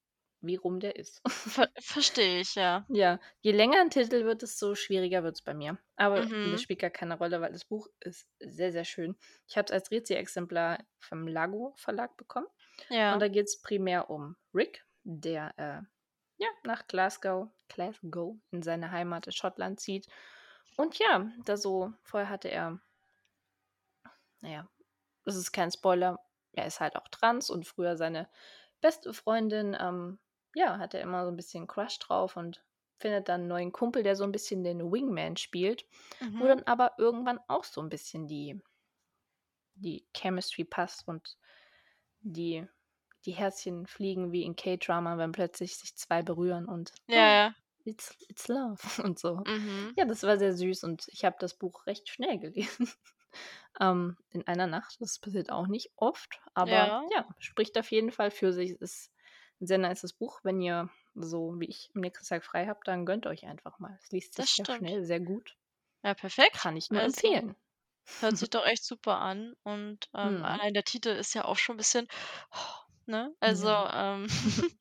wie rum der ist. Ver verstehe ich, ja. Ja, je länger 'n Titel wird, desto schwieriger wird's bei mir. Aber das Mhm. spielt gar keine Rolle, weil das Buch ist sehr, sehr schön. Ich habe es als Rezi-Exemplar vom Lago Verlag bekommen und Ja. da geht's primär um Rick, der, äh, ja, nach Glasgow Glasgow in seine Heimat in Schottland zieht. Und ja, da so vorher hatte er na ja, das ist kein Spoiler, er ist halt auch trans und früher seine beste Freundin, ähm, ja, hat er immer so 'n bisschen Crush drauf und findet dann 'n neuen Kumpel, der so 'n bisschen den Wingman spielt, wo Mhm. dann aber irgendwann auch so 'n bisschen die die Chemistry passt und die die Herzchen fliegen wie in K-Drama, wenn plötzlich sich 2 berühren und Ja, „Oh, ja. it's it's love“ *laughs* und so. Mhm. Ja, das war sehr süß und ich habe das Buch recht schnell gelesen, *laughs* ähm, in einer Nacht. Das passiert auch nicht oft, aber Ja. ja, spricht auf jeden Fall für sich. Ist 'n sehr nices Buch. Wenn ihr so wie ich am nächsten Tag frei habt, dann gönnt euch einfach mal. Es liest Das sich sehr schnell, sehr gut. Ja, perfekt. Kann ich nur Also, empfehlen. hört *laughs* sich doch echt super an und, ähm, Mhm. allein der Titel ist ja auch schon 'n bisschen ne? Also, Ja. ähm, *laughs* *laughs*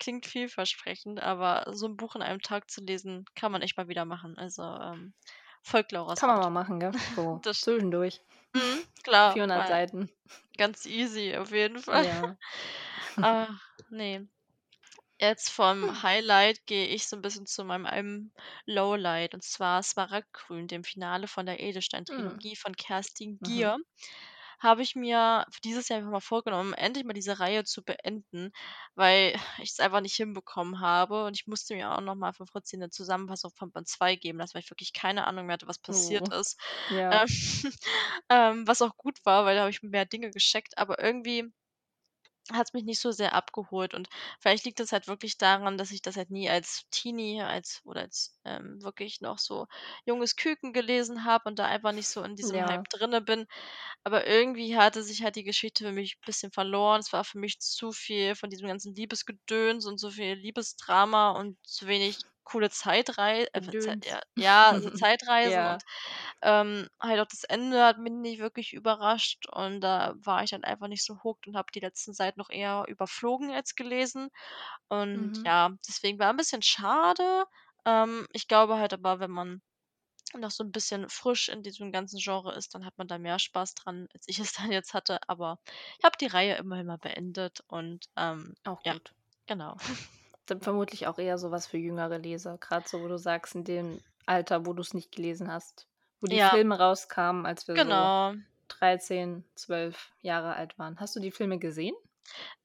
klingt vielversprechend, aber so 'n Buch in einem Tag zu lesen, kann man echt mal wieder machen. Also, ähm, folgt Laura's Kann man mal machen, gell? So Das zwischendurch. mhm, klar, 400 mal Seiten. ganz easy auf jeden Fall. Ja. *laughs* Ach, ne. Jetzt vom Hm. Highlight gehe ich so 'n bisschen zu meinem einem Lowlight und zwar Smaragdgrün, dem Finale von der Mhm. Edelstein-Trilogie von Kerstin Mhm. Gier. Habe ich mir für dieses Jahr einfach mal vorgenommen, endlich mal diese Reihe zu beenden, weil *laughs* ich's einfach nicht hinbekommen habe und ich musste mir auch noch mal von Fritzi 'ne Zusammenfassung von Band 2 geben weil ich wirklich keine Ahnung mehr hatte, was passiert Oh, ist. ja. Ähm, *laughs* ähm, was auch gut war, weil da habe ich mehr Dinge gecheckt, aber irgendwie hat's mich nicht so sehr abgeholt und vielleicht liegt das halt wirklich daran, dass ich das halt nie als Teenie als oder als, ähm, wirklich noch so junges Küken gelesen habe und da einfach nicht so in diesem Hype Ja. drinne bin. Aber irgendwie hatte sich halt die Geschichte für mich bisschen verloren. Es war für mich zu viel von diesem ganzen Liebesgedöns und so viel Liebesdrama und zu wenig coole Zeitrei äh, Zeit ja, ja, so *laughs* Zeitreisen und, Ja. ähm, halt auch das Ende hat mich nicht wirklich überrascht und da war ich dann einfach nicht so hooked und habe die letzten Seiten noch eher überflogen als gelesen. Und Mhm. ja, deswegen war 'n bisschen schade. Ähm, ich glaube halt aber, wenn man noch so 'n bisschen frisch in diesem ganzen Genre ist, dann hat man da mehr Spaß dran, als ich es *laughs* dann jetzt hatte. Aber ich habe die Reihe immerhin mal beendet und, ähm, Auch ja, gut. genau. *laughs* Dann vermutlich auch eher so was für jüngere Leser, grad so, wo du sagst, in dem Alter, wo du's nicht gelesen hast, wo die Ja. Filme rauskamen, als wir so Genau. 13, 12 Jahre alt waren. Hast du die Filme gesehen?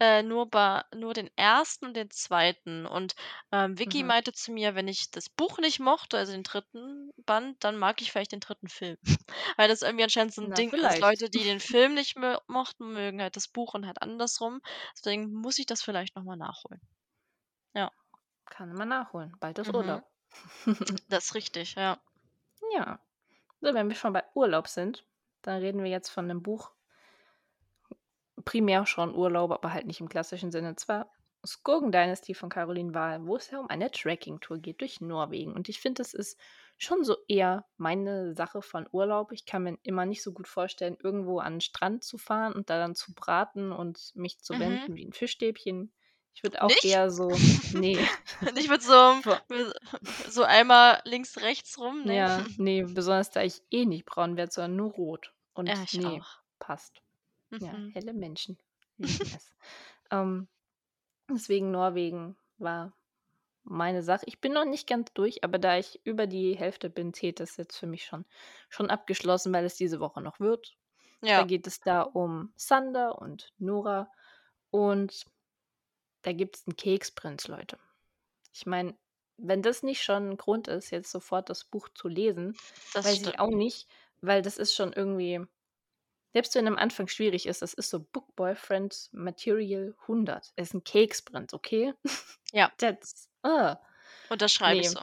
Äh, nur ba nur den 1. und den 2. Und, ähm, Vicky Mhm. meinte zu mir, wenn ich das Buch nicht mochte, also den 3. Band, dann mag ich vielleicht den 3. Film. *laughs* Weil das irgendwie anscheinend so 'n Na, Ding ist. vielleicht. Leute, die den Film nicht mochten, mögen halt das Buch und halt andersrum. Deswegen muss ich das vielleicht noch mal nachholen. Ja. Kann man nachholen. Bald ist Mhm. Urlaub. *laughs* Das ist richtig, ja. Ja. So, wenn wir schon bei Urlaub sind, dann reden wir jetzt von 'nem Buch primär schon Urlaub, aber halt nicht im klassischen Sinne. Zwar Skoggen Dynasty von Caroline Wahl, wo es ja um eine Tracking-Tour geht durch Norwegen. Und ich finde, das ist schon so eher meine Sache von Urlaub. Ich kann mir immer nicht so gut vorstellen, irgendwo an den Strand zu fahren und da dann zu braten und mich zu Mhm. wenden wie ein Fischstäbchen. Ich würde auch Nicht? eher so, *laughs* nee, Nicht mit so *laughs* so einmal links, rechts rum, ne? ja, *laughs* nee, besonders da ich eh nicht braun werde, sondern nur rot. Und Ja, ich nee, auch. passt. Ja, Mhm. helle Menschen lieben es. ähm, deswegen Norwegen war meine Sache. Ich bin noch nicht ganz durch, aber da ich über die Hälfte bin, zählt das jetzt für mich schon, schon abgeschlossen, weil es diese Woche noch wird. Da Ja. geht es da um Sander und Nora und da gibt es einen Keksprinz, Leute. Ich meine, wenn das nicht schon ein Grund ist, jetzt sofort das Buch zu lesen, Das weiß stimmt. ich auch nicht, weil das ist schon irgendwie, selbst wenn am Anfang schwierig ist, das ist so Book Boyfriend Material 100. Es ist ein Keksprinz, okay? *laughs* Ja. That's. Unterschreibe ich Nee. so.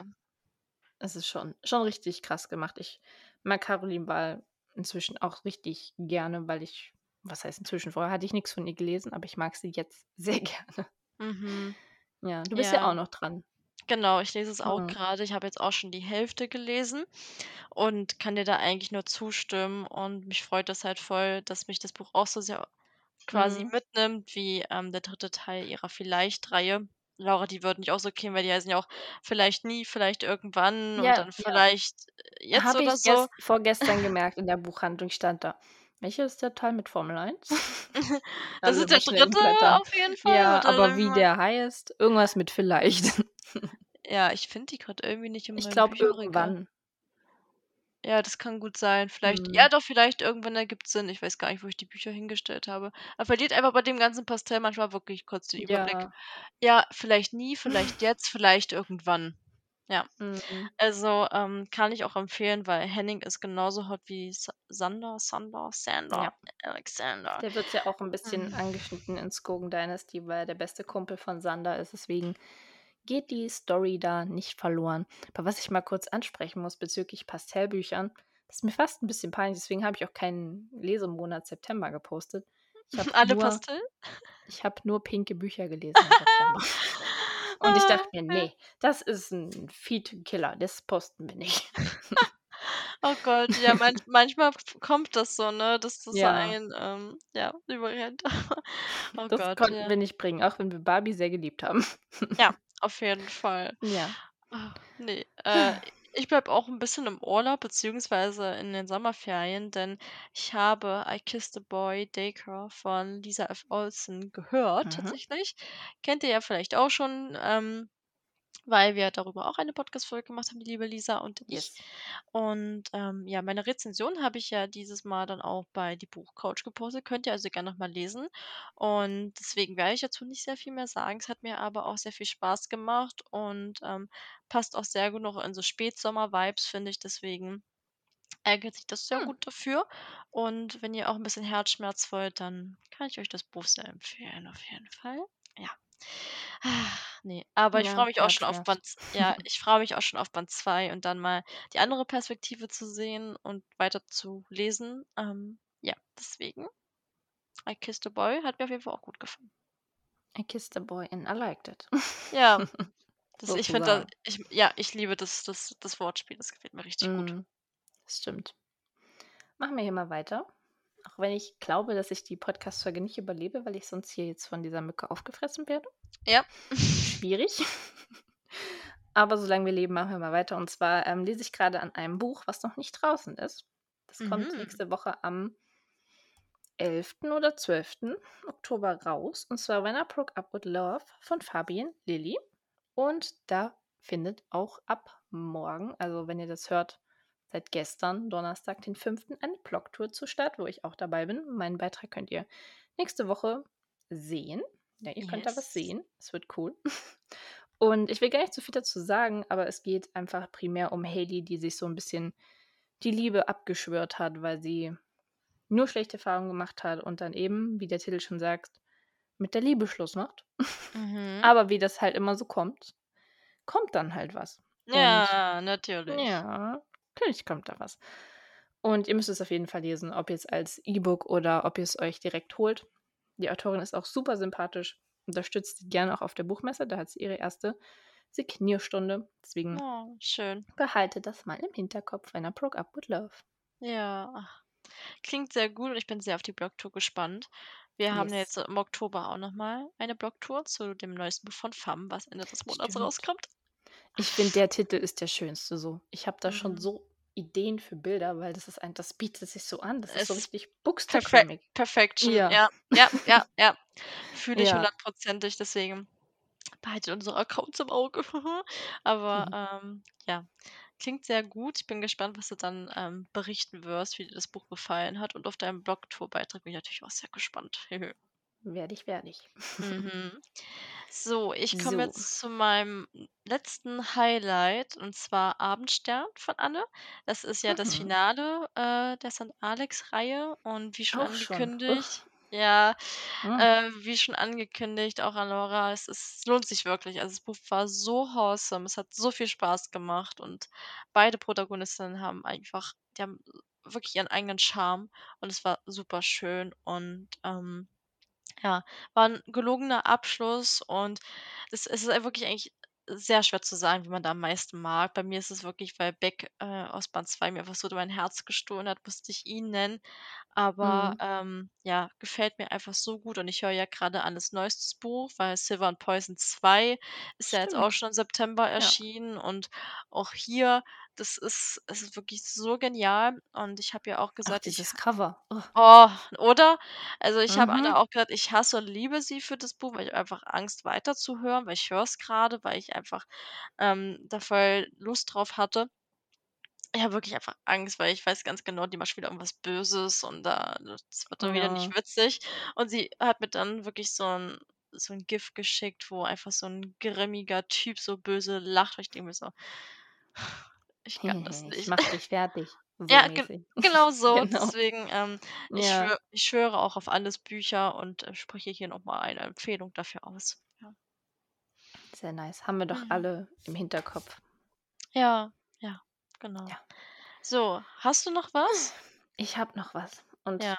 Es ist schon, schon richtig krass gemacht. Ich mag Caroline Ball inzwischen auch richtig gerne, weil ich, was heißt inzwischen, vorher hatte ich nichts von ihr gelesen, aber ich mag sie jetzt *laughs* sehr gerne. Mhm. Ja, du bist ja, Ja. auch noch dran. Genau, ich lese es auch Mhm. gerade. Ich habe jetzt auch schon die Hälfte gelesen und kann dir da eigentlich nur zustimmen. Und mich freut das halt voll, dass mich das Buch auch so sehr quasi Mhm. mitnimmt, wie ähm, der dritte Teil ihrer Vielleicht-Reihe. Laura, die wird mich auch so kennen, weil die heißen ja auch vielleicht nie, vielleicht irgendwann Ja, und dann ja. vielleicht äh, jetzt Habe oder ich so. gest vorgestern *laughs* gemerkt in der Buchhandlung stand da. Welcher *laughs* ist der Teil mit Formel 1? Das Alle ist der dritte auf jeden Fall. Ja, aber wie mal, der heißt, irgendwas mit vielleicht. *laughs* ja, ich finde die gerade irgendwie nicht in Ich glaube irgendwann. Ja, das kann gut sein. Vielleicht, Mhm. ja, doch, vielleicht irgendwann ergibt Sinn. Ich weiß gar nicht, wo ich die Bücher hingestellt habe. Er verliert einfach bei dem ganzen Pastell manchmal wirklich kurz den Überblick. Ja. Ja, vielleicht nie, vielleicht jetzt, vielleicht irgendwann. Ja, Mhm. also ähm, kann ich auch empfehlen, weil Henning ist genauso hot wie Sa Sander, Sander, Sander, Ja. Alexander. Der wird ja auch ein bisschen Mhm. angeschnitten in Skogan Dynasty, weil er der beste Kumpel von Sander ist. Deswegen geht die Story da nicht verloren. Aber was ich mal kurz ansprechen muss bezüglich Pastellbüchern, das ist mir fast ein bisschen peinlich. Deswegen habe ich auch keinen Lesemonat September gepostet. Ich *laughs* habe Alle nur, Pastell? ich habe nur pinke Bücher gelesen im September. *laughs* Und ich Ah, dachte mir, nee, das ist ein Feed-Killer, das posten wir nicht. *laughs* Oh Gott, ja, manch, *laughs* manchmal kommt das so, ne, dass das Ja, ein, ähm, ja, überrennt. *laughs* Oh das Gott, konnten ja. wir nicht bringen, auch wenn wir Barbie sehr geliebt haben. Ja, auf jeden Fall. Ja. Ah, nee, äh, *sighs* ich bleib auch ein bisschen im Urlaub, beziehungsweise in den Sommerferien, denn ich habe I Kissed a Boy Daycare von Lisa F. Olsen gehört, Mhm. tatsächlich. Kennt ihr ja vielleicht auch schon, ähm, weil wir darüber auch eine Podcast-Folge gemacht haben, die liebe Lisa und ich. Yes. Und ähm, ja, meine Rezension habe ich ja dieses Mal dann auch bei die Buchcouch gepostet. Könnt ihr also gerne nochmal lesen. Und deswegen werde ich dazu nicht sehr viel mehr sagen. Es hat mir aber auch sehr viel Spaß gemacht und ähm, passt auch sehr gut noch in so Spätsommer-Vibes, finde ich. Deswegen eignet sich das sehr Hm. gut dafür. Und wenn ihr auch ein bisschen Herzschmerz wollt, dann kann ich euch das Buch sehr empfehlen, auf jeden Fall. Ja. Ah, Nee, aber ich freue mich auch schon auf. Band, ja, ich freue mich auch schon auf Band 2 und dann mal die andere Perspektive zu sehen und weiter zu lesen. Ähm, ja, deswegen. I Kissed a Boy hat mir auf jeden Fall auch gut gefallen. I kissed a boy and I liked it. Ja, *laughs* das, ich finde, Sozusagen. ich, ja, ich liebe das, das, das Wortspiel, das gefällt mir richtig gut. Mm, das stimmt. Machen wir hier mal weiter. Auch wenn ich glaube, dass ich die Podcast-Folge nicht überlebe, weil ich sonst hier jetzt von dieser Mücke aufgefressen werde. Ja. *laughs* Schwierig. Aber solange wir leben, machen wir mal weiter. Und zwar ähm, lese ich gerade an einem Buch, was noch nicht draußen ist. Das kommt Mhm. nächste Woche am 11. oder 12. Oktober raus. Und zwar When I Broke Up With Love von Fabian Lilly. Und da findet auch ab morgen, also wenn ihr das hört, seit gestern, Donnerstag, den 5. eine Blogtour zu Start, wo ich auch dabei bin. Meinen Beitrag könnt ihr nächste Woche sehen. Ja, ihr könnt da was Yes. sehen. Es wird cool. *laughs* Und ich will gar nicht so viel dazu sagen, aber es geht einfach primär um Haley, die sich so ein bisschen die Liebe abgeschwört hat, weil sie nur schlechte Erfahrungen gemacht hat und dann eben, wie der Titel schon sagt, mit der Liebe Schluss macht. Mhm. *laughs* Aber wie das halt immer so kommt, kommt dann halt was. Und Ja, natürlich. ja, natürlich kommt da was. Und ihr müsst es auf jeden Fall lesen, ob jetzt als E-Book oder ob ihr es euch direkt holt. Die Autorin ist auch super sympathisch. unterstütze die gerne auch auf der Buchmesse. Da hat sie ihre erste Signierstunde. Deswegen Oh, schön. behalte das mal im Hinterkopf, wenn er broke up with love. Ja, klingt sehr gut und ich bin sehr auf die Blogtour gespannt. Wir haben Yes. jetzt im Oktober auch noch mal eine Blogtour zu dem neuesten Buch von Fam, was Ende des Monats Stimmt. rauskommt. Ich finde, der Titel ist der schönste so. Ich habe da schon Mhm. so Ideen für Bilder, weil das ist ein das bietet sich so an. Das ist so Es ist richtig Perfe Bookstagrammig. Perfection. Ja. Ja, ja, ja, ja. Fühle ich Ja. hundertprozentig, deswegen behaltet unsere Accounts im Auge. *laughs* Aber, Mhm. ähm, ja, klingt sehr gut. Ich bin gespannt, was du dann, ähm, berichten wirst, wie dir das Buch gefallen hat und auf deinen Blogtour-Beitrag bin ich natürlich auch sehr gespannt. *laughs* Werde ich, werde ich. Mhm. *laughs* So, ich komme So. jetzt zu meinem letzten Highlight und zwar Abendstern von Anne. Das ist ja das Mhm. Finale, äh, der St. Alex-Reihe und wie schon Auch schon. angekündigt ja, Mhm. äh, wie schon angekündigt, auch an Laura, es ist es lohnt sich wirklich. Also, das Buch war so wholesome, es hat so viel Spaß gemacht und beide Protagonistinnen haben einfach die haben wirklich ihren eigenen Charme und es war super schön und, ähm, ja, war 'n gelungener Abschluss und es es ist wirklich eigentlich sehr schwer zu sagen, wie man da am meisten mag. Bei mir ist es wirklich, weil Beck, äh, aus Band 2 mir einfach so mein Herz gestohlen hat, musste ich ihn nennen. Aber, Mhm. ähm, ja, gefällt mir einfach so gut und ich höre ja grade Annes neuestes Buch, weil Silver and Poison 2 ist ja jetzt auch Stimmt. schon im September Ja. erschienen und auch hier, das ist es ist wirklich so genial und ich habe ja auch gesagt, ich dieses Cover. Oh. Oh, oder? Also, ich habe Mhm. auch gesagt, ich hasse und liebe sie für das Buch, weil ich habe einfach Angst weiterzuhören, weil ich höre es grade, weil ich einfach, ähm, da voll Lust drauf hatte. Ich habe wirklich einfach Angst, weil ich weiß ganz genau, die macht wieder irgendwas Böses und da das wird dann wieder nicht Ja. witzig. Und sie hat mir dann wirklich so 'n so 'n GIF geschickt, wo einfach so 'n grimmiger Typ so böse lacht und ich denke mir so: „Ich kann das Ich nicht.“ mache dich fertig, *laughs* so Ja, mäßig. genau *laughs* so. Genau. Deswegen, ähm, ich Ja. schwö ich schwöre auch auf Annes Bücher und, äh, spreche hier noch mal eine Empfehlung dafür aus. Ja. Sehr nice. Haben wir doch Mhm. alle im Hinterkopf. Ja, ja, genau. Ja. So, hast du noch was? Ich habe noch was und Ja.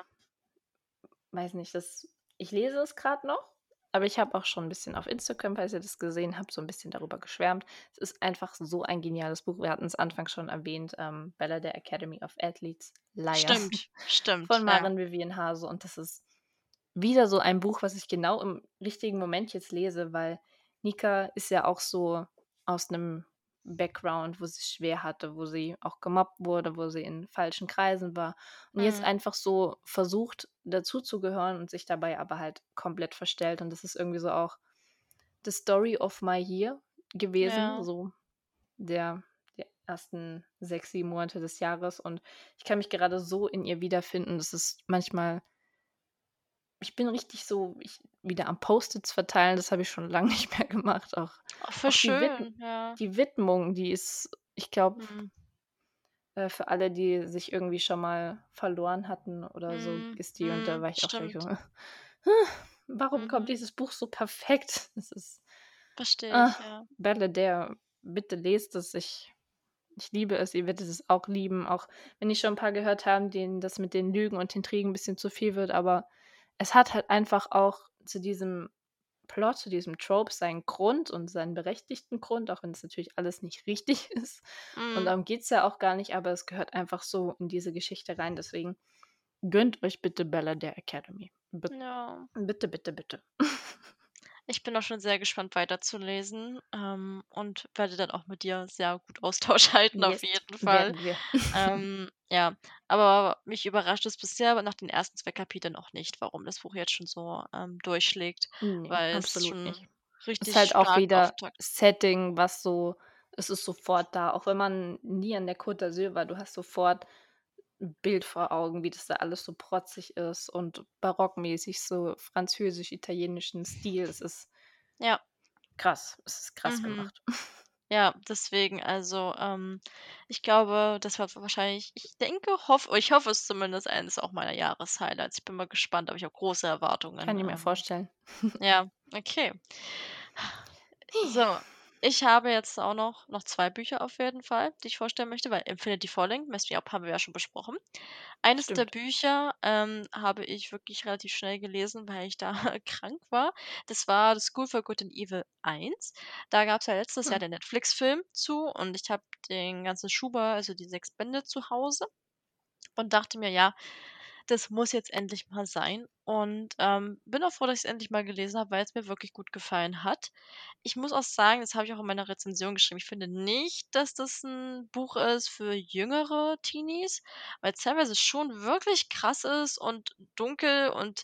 weiß nicht, das ich lese es grad noch, aber ich habe auch schon 'n bisschen auf Instagram, falls ihr das gesehen habt, so 'n bisschen darüber geschwärmt. Es ist einfach so ein geniales Buch. Wir hatten's anfangs schon erwähnt, ähm, Bella, der Academy of Athletes Liar Stimmt, stimmt, von ja. Maren Vivien Hase und das ist wieder so ein Buch, was ich genau im richtigen Moment jetzt lese, weil Nika ist ja auch so aus 'nem Background, wo sie's schwer hatte, wo sie auch gemobbt wurde, wo sie in falschen Kreisen war und jetzt Mhm. einfach so versucht, dazuzugehören und sich dabei aber halt komplett verstellt und das ist irgendwie so auch the story of my year gewesen, Ja. so der der ersten 6, 7 Monate des Jahres und ich kann mich gerade so in ihr wiederfinden. Das ist manchmal ich bin richtig so ich wieder am Post-its verteilen, das habe ich schon *laughs* lang nicht mehr gemacht. Auch Ach, voll auch die Widm schön, ja. die Widmung, die ist ich glaube Mhm. äh, für alle, die sich irgendwie schon mal verloren hatten oder so, Mhm, ist die und da mhm, war ich auch gleich so: stimmt. „Warum kommt Mhm. dieses Buch so perfekt?“ *laughs* Das ist Verstehe ah, ich, ja. Bella Dare, bitte lest es. Ich ich liebe es. Ihr werdet es auch lieben, auch wenn ich schon 'n paar gehört haben, denen das mit den Lügen und Intrigen 'n bisschen zu viel wird, aber es hat halt einfach auch zu diesem Plot, zu diesem Trope seinen Grund und seinen berechtigten Grund, auch wenn's natürlich alles nicht *laughs* richtig ist. Und Mhm. darum geht's ja auch gar nicht, aber es gehört einfach so in diese Geschichte rein. Deswegen gönnt euch bitte Bella Dare Academy. Bit Ja. bitte, bitte, bitte. *laughs* Ich bin auch schon sehr gespannt weiterzulesen, ähm, und werde dann auch mit dir sehr gut *laughs* Austausch halten, auf Yes, jeden Fall. *laughs* Ähm, ja, aber mich überrascht es bisher nach den ersten 2 Kapiteln auch nicht, warum das Buch jetzt schon so, ähm, durchschlägt, Ne, weil es schon nicht. Ist richtig halt auch wieder Auftakt Setting, was so es ist sofort da, auch wenn man nie an der Côte d'Azur war, du hast sofort Bild vor Augen, wie das da alles so protzig ist und barockmäßig, so französisch-italienischen Stil. Es ist Ja. krass. Es ist krass Mhm. gemacht. *laughs* Ja, deswegen, also, ähm, ich glaube, das wird wahrscheinlich ich denke, hoffe ich hoffe es zumindest, eines auch meiner Jahreshighlights. Ich bin mal gespannt, aber ich habe große Erwartungen, Kann ich mir vorstellen. ja, *laughs* okay. So. Ich habe jetzt auch noch noch 2 Bücher auf jeden Fall, die ich vorstellen möchte, weil Infinity Falling, Mess Me Up haben wir ja schon besprochen. Eines der Stimmt. Bücher, ähm, habe ich wirklich relativ schnell gelesen, weil ich da *laughs* krank war. Das war The School for Good and Evil 1. Da gab's ja letztes Jahr Hm. den Netflix-Film zu und ich habe den ganzen Schuber, also die 6 Bände zu Hause und dachte mir: „Ja, das muss jetzt endlich mal sein.“ Und, ähm, bin auch froh, dass ich's endlich mal gelesen habe, weil's mir wirklich gut gefallen hat. Ich muss auch sagen, das habe ich auch in meiner Rezension geschrieben, ich finde nicht, dass das 'n Buch ist für jüngere Teenies, weil's teilweise schon wirklich krass ist und dunkel und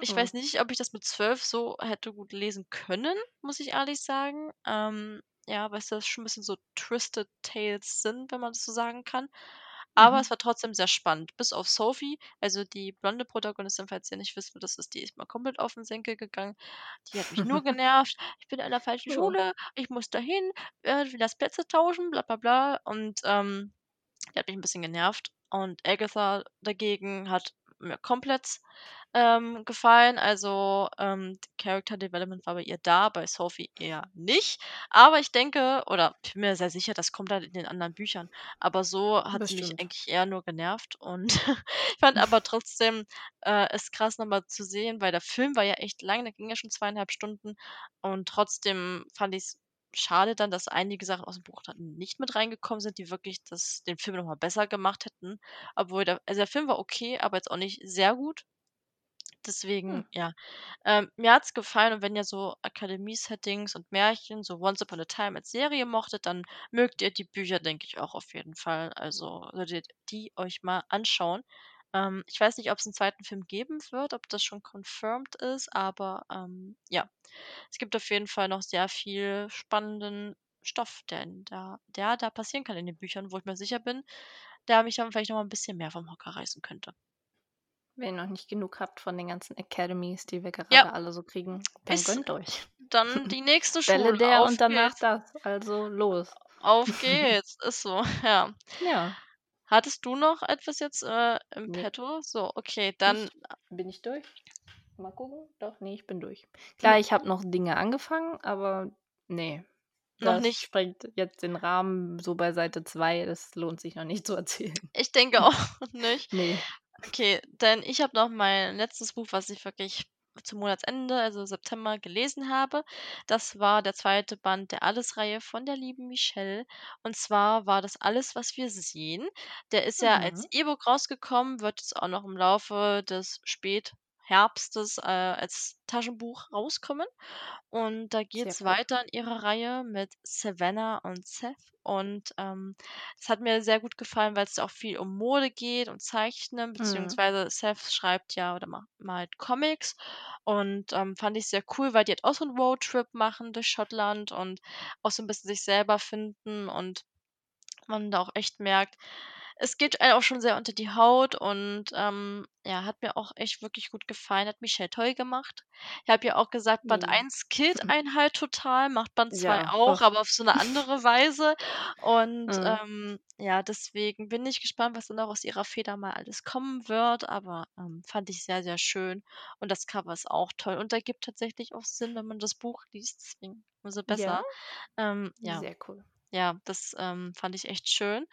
ich Mhm. weiß nicht, ob ich das mit 12 so hätte gut lesen können, muss ich ehrlich sagen. Ähm, ja, weil's da schon 'n bisschen so Twisted Tales sind, wenn man das so sagen kann. Aber Mhm. es war trotzdem sehr spannend, bis auf Sophie, also die blonde Protagonistin, falls ihr nicht wisst, wer das ist, die ist mir komplett auf 'n Senkel gegangen. Die hat mich nur *laughs* genervt: „Ich bin an der falschen. Schule, ich muss dahin, äh, lass Plätze tauschen, bla bla bla.“ Und, ähm, die hat mich 'n bisschen genervt. Und Agatha dagegen hat komplett, ähm, gefallen. Also, ähm, Character Development war bei ihr da, bei Sophie eher nicht. Aber ich denke oder ich bin mir sehr sicher, das kommt halt in den anderen Büchern. Aber so hat sie mich eigentlich eher nur genervt und *laughs* ich fand aber trotzdem, äh, es krass, noch mal zu sehen, weil der Film war ja echt lang, der ging ja schon 2 1/2 Stunden und trotzdem fand ich's schade dann, dass einige Sachen aus'm Buch dann nicht mit reingekommen sind, die wirklich das den Film noch mal besser gemacht hätten. Obwohl der also der Film war okay, aber jetzt auch nicht sehr gut. Hm. Deswegen, ja. Ähm, mir hat's gefallen und wenn ihr so Akademie-Settings und Märchen, so Once Upon a Time als Serie mochtet, dann mögt ihr die Bücher, denke ich, auch auf jeden Fall. Also, solltet die euch mal anschauen. Ähm, ich weiß nicht, ob's 'n 2. Film geben wird, ob das schon confirmed ist, aber, ähm, ja. Es gibt auf jeden Fall noch sehr viel spannenden Stoff, der da der da passieren kann in den Büchern, wo ich mir sicher bin, der mich dann vielleicht noch mal 'n bisschen mehr vom Hocker reißen könnte. Wenn ihr noch nicht genug habt von den ganzen Academies, die wir Ja. gerade alle so kriegen, dann Ist gönnt euch. dann die nächste *laughs* Bälle Schule. der Auf und danach das. Also los. Auf geht's. Ist so, *laughs* ja. Ja. Hattest du noch etwas jetzt, äh, im Ne. Petto? So, okay, dann Ich bin ich durch? Mal gucken. Doch, ne, ich bin durch. Klar, ich habe noch Dinge angefangen, aber ne, Noch das nicht sprengt jetzt den Rahmen so bei Seite 2, das lohnt sich noch nicht *laughs* zu erzählen. Ich denke auch *laughs* nicht. Ne. Okay, denn ich habe noch mein letztes Buch, was ich wirklich zum Monatsende, also September, gelesen habe. Das war der 2. Band der Alles-Reihe von der lieben Michelle. Und zwar war das „Alles, was wir sehen“. Der ist ja als Mhm. E-Book rausgekommen, wird jetzt auch noch im Laufe des Spätherbstes, äh, als Taschenbuch rauskommen. Und da geht's cool. weiter in ihrer Reihe mit Savannah und Seth. Und, ähm, es hat mir sehr gut gefallen, weil's da auch viel um Mode geht und Zeichnen, Mhm. beziehungsweise Seth schreibt ja oder ma malt Comics und, ähm, fand ich sehr cool, weil die halt auch so 'n Roadtrip machen durch Schottland und auch so 'n bisschen sich selber finden und man da auch echt merkt, es geht einem auch schon sehr unter die Haut und, ähm, ja, hat mir auch echt wirklich gut gefallen, hat Michelle toll gemacht. Ich habe ja auch gesagt, Band Ja. 1 killt *laughs* einen halt total, macht Band 2 Ja, auch, aber auf so 'ne andere Weise. Und, Mhm. ähm, ja, deswegen bin ich gespannt, was dann noch aus ihrer Feder mal alles kommen wird, aber, ähm, fand ich sehr, sehr schön. Und das Cover ist auch toll und ergibt tatsächlich auch Sinn, wenn man das Buch liest, deswegen umso Ja? besser. Ähm, ja. Sehr cool. Ja, das, ähm, fand ich echt schön.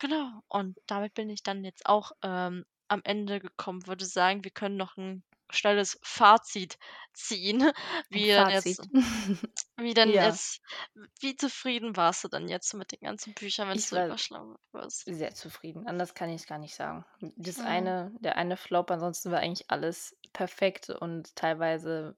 Genau, und damit bin ich dann jetzt auch, ähm, am Ende gekommen. Würde sagen, wir können noch 'n schnelles Fazit ziehen, *laughs* Ein wie denn jetzt Fazit. *laughs* wie denn Ja. jetzt wie zufrieden warst du denn jetzt mit den ganzen Büchern, wenn's Ich war überschlagen wirst? sehr zufrieden. Anders kann ich's gar nicht sagen. Das Mhm. eine der eine Flop, ansonsten war eigentlich alles perfekt und teilweise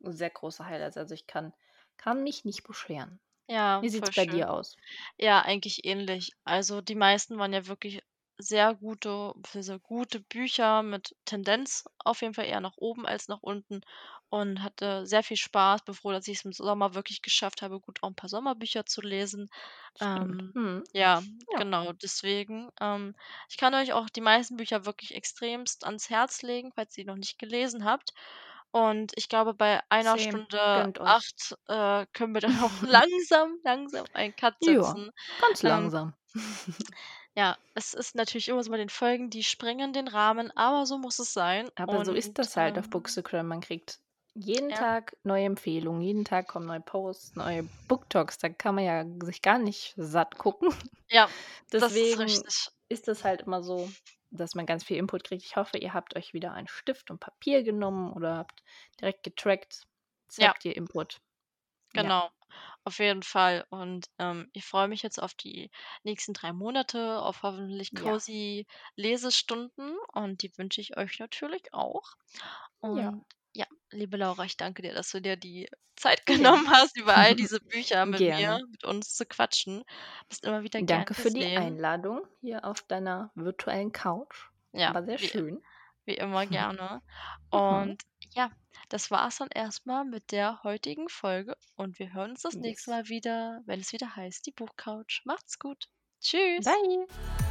sehr große Highlights. Also, ich kann kann mich nicht beschweren. Ja, Wie sieht's voll bei schön. dir aus? Ja, eigentlich ähnlich. Also, die meisten waren ja wirklich sehr gute beziehungsweise gute Bücher mit Tendenz auf jeden Fall eher nach oben als nach unten und hatte sehr viel Spaß. Bin froh, dass ich's im Sommer wirklich geschafft habe, gut auch 'n paar Sommerbücher zu lesen. Stimmt. Ähm, Mhm. ja, Ja. genau, deswegen, ähm ich kann euch auch die meisten Bücher wirklich extremst ans Herz legen, falls ihr die noch nicht gelesen habt. Und ich glaube, bei 1 Same. Stunde. 8, äh, können wir dann *laughs* auch langsam, langsam einen Cut Ja, setzen. ganz Ähm langsam. *laughs* ja, es ist natürlich immer so bei den Folgen, die sprengen den Rahmen, aber so muss es sein. Aber so ist Und, das halt auf ähm Bookstagram. Man kriegt Jeden Ja. Tag neue Empfehlungen, jeden Tag kommen neue Posts, neue Booktalks, da kann man ja sich gar nicht satt gucken. Ja, *laughs* das ist Deswegen ist es halt immer so, dass man ganz viel Input kriegt. Ich hoffe, ihr habt euch wieder einen Stift und Papier genommen oder habt direkt getrackt. Ja. Zeigt ihr Input. Ja. Genau, auf jeden Fall. Und, ähm, ich freue mich jetzt auf die nächsten 3 Monate, auf hoffentlich Ja. cozy Lesestunden und die wünsche ich euch natürlich auch. Ja. Und ja, liebe Laura, ich danke dir, dass du dir die Zeit Gerne. genommen hast, über all *laughs* diese Bücher mit mir, Gerne. mit uns zu quatschen. Bist immer wieder gern Danke für die gesehen. Einladung hier auf deiner virtuellen Couch. Ja, War sehr wie schön. wie *laughs* immer gerne. Mhm. Und ja, das war's dann erst mal mit der heutigen Folge und wir hören uns das nächste Yes. Mal wieder, wenn es wieder heißt, die Buchcouch. Macht's gut. Tschüss. Bye.